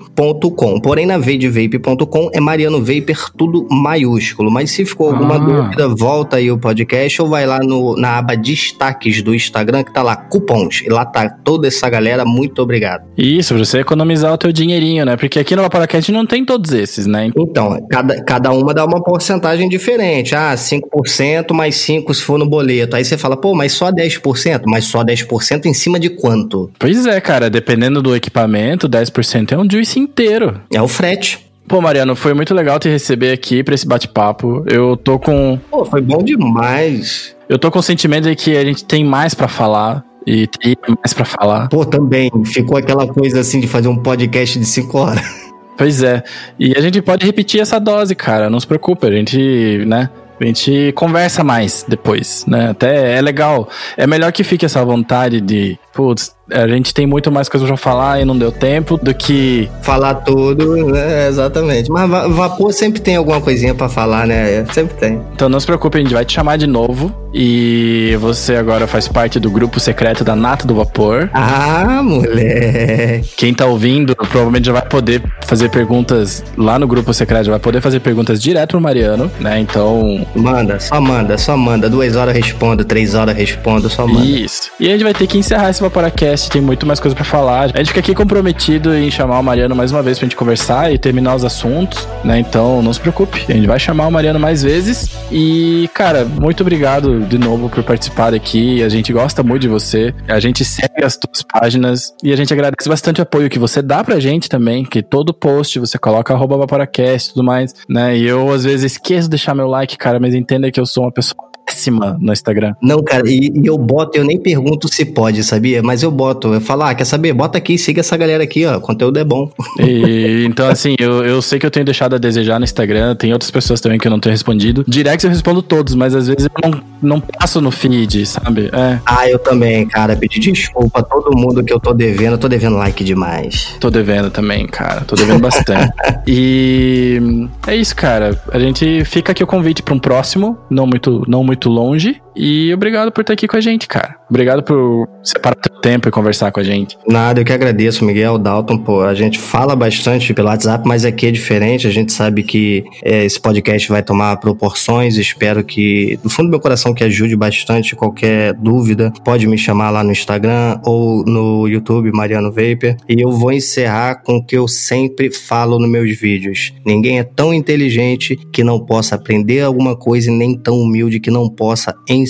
.com. Porém, na vedvape.com é Mariano Vapor, tudo maiúsculo. Mas se ficou alguma ah. dúvida, volta aí o podcast ou vai lá no, na aba destaques do Instagram, que tá lá, cupons. E lá tá toda essa galera, muito obrigado. Isso, pra você economizar o teu dinheirinho, né? Porque aqui no Vaporacast Podcast não tem todos esses, né? Então, cada, cada uma dá uma porcentagem diferente. Ah, 5% mais 5% se for no boleto. Aí você fala, pô, mas só 10%? Mas só 10% em cima de quanto? Pois é, cara. Dependendo do equipamento, 10% é um juice inteiro. É o frete. Pô, Mariano, foi muito legal te receber aqui pra esse bate-papo. Eu tô com. Pô, foi bom demais. Eu tô com o sentimento de que a gente tem mais para falar e tem mais para falar. Pô, também. Ficou aquela coisa assim de fazer um podcast de 5 horas. Pois é. E a gente pode repetir essa dose, cara. Não se preocupe, a gente, né? A gente conversa mais depois, né? Até é legal. É melhor que fique essa vontade de, putz, a gente tem muito mais coisa pra falar e não deu tempo do que. Falar tudo, né? Exatamente. Mas vapor sempre tem alguma coisinha para falar, né? Sempre tem. Então não se preocupe, a gente vai te chamar de novo. E você agora faz parte do grupo secreto da Nata do Vapor. Ah, moleque. Quem tá ouvindo provavelmente já vai poder fazer perguntas lá no grupo secreto, já vai poder fazer perguntas direto pro Mariano, né? Então. Manda, só manda, só manda. Duas horas respondo, três horas respondo, só manda. Isso. E a gente vai ter que encerrar esse Vaporacast, tem muito mais coisa para falar. A gente fica aqui comprometido em chamar o Mariano mais uma vez pra gente conversar e terminar os assuntos, né? Então não se preocupe, a gente vai chamar o Mariano mais vezes. E, cara, muito obrigado de novo por participar aqui. A gente gosta muito de você. A gente segue as tuas páginas e a gente agradece bastante o apoio que você dá pra gente também, que todo post você coloca arroba e tudo mais, né? E eu às vezes esqueço de deixar meu like, cara, mas entenda que eu sou uma pessoa péssima no Instagram. Não, cara, e, e, eu boto, eu nem pergunto se pode, sabia? Mas eu boto, eu falo, ah, quer saber? Bota aqui, siga essa galera aqui, ó, o conteúdo é bom. E, então, assim, eu, eu sei que eu tenho deixado a desejar no Instagram, tem outras pessoas também que eu não tenho respondido. Direct eu respondo todos, mas às vezes eu não, não passo no feed, sabe? É. Ah, eu também, cara, pedi desculpa a todo mundo que eu tô devendo, eu tô devendo like demais. Tô devendo também, cara, tô devendo bastante. e é isso, cara, a gente fica aqui o convite para um próximo, não muito, não muito muito longe. E obrigado por estar aqui com a gente, cara. Obrigado por separar teu tempo e conversar com a gente. Nada, eu que agradeço, Miguel, Dalton. Pô, a gente fala bastante pelo WhatsApp, mas aqui é diferente. A gente sabe que é, esse podcast vai tomar proporções. Espero que, do fundo do meu coração, que ajude bastante. Qualquer dúvida, pode me chamar lá no Instagram ou no YouTube, Mariano Vapor. E eu vou encerrar com o que eu sempre falo nos meus vídeos. Ninguém é tão inteligente que não possa aprender alguma coisa e nem tão humilde que não possa ensinar.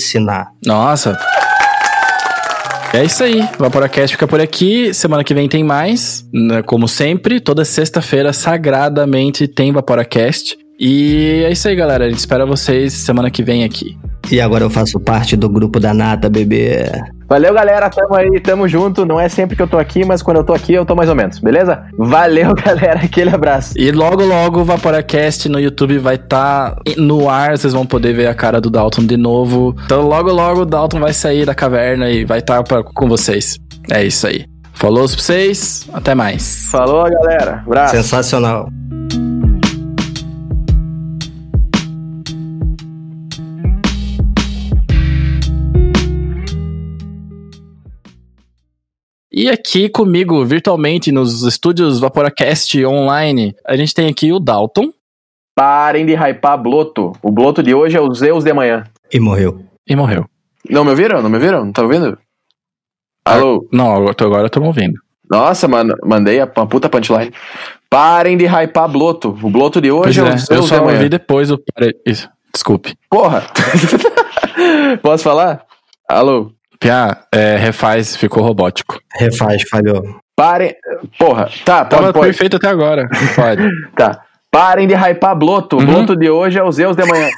Nossa. É isso aí, o Vaporacast fica por aqui. Semana que vem tem mais. Né, como sempre, toda sexta-feira, sagradamente, tem Vaporacast. E é isso aí, galera. A gente espera vocês semana que vem aqui. E agora eu faço parte do grupo da Nata, bebê. Valeu, galera. Tamo aí, tamo junto. Não é sempre que eu tô aqui, mas quando eu tô aqui, eu tô mais ou menos, beleza? Valeu, galera. Aquele abraço. E logo, logo o Vaporacast no YouTube vai estar tá no ar. Vocês vão poder ver a cara do Dalton de novo. Então, logo, logo o Dalton vai sair da caverna e vai estar tá com vocês. É isso aí. Falou pra vocês. Até mais. Falou, galera. Abraço. Sensacional. E aqui comigo, virtualmente, nos estúdios Vaporacast online, a gente tem aqui o Dalton. Parem de hypar Bloto. O Bloto de hoje é o Zeus de manhã. E morreu. E morreu. Não me ouviram? Não me ouviram? Não tá ouvindo? Alô? Não, agora, agora eu tô me ouvindo. Nossa, mano, mandei a- uma puta punchline. Parem de hypar Bloto. O Bloto de Pois hoje é, é, o eu Zeus só de amanhã. ouvi depois o. Isso, desculpe. Porra! Posso falar? Alô? Pia, é, refaz, ficou robótico. Refaz, falhou. Parem. Porra, tá, Tava pode, pode. perfeito até agora. Pode. Tá. Parem de hypar Bloto. O Uhum. Bloto de hoje é o Zeus de amanhã.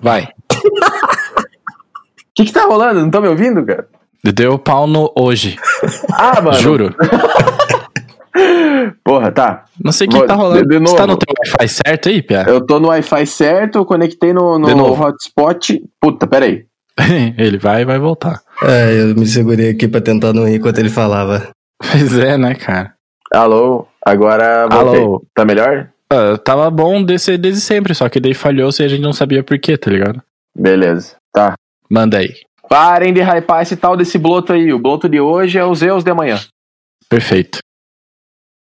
Vai. O que que tá rolando? Não tô me ouvindo, cara? Deu pau no hoje. Ah, mano. Juro. Porra, tá. Não sei o que Vou- tá rolando. de- de Você tá no teu Wi-Fi certo aí, Pia? Eu tô no Wi-Fi certo, eu conectei no, no hotspot. Puta, peraí. Ele vai e vai voltar. É, eu me segurei aqui pra tentar não rir enquanto ele falava. Pois é, né, cara? Alô? Agora voltei. Alô? Tá melhor? Ah, tava bom desde, desde sempre, só que daí falhou se a gente não sabia por quê, tá ligado? Beleza. Tá. Manda aí. Parem de hypar esse tal desse bloto aí. O bloto de hoje é o Zeus de amanhã. Perfeito.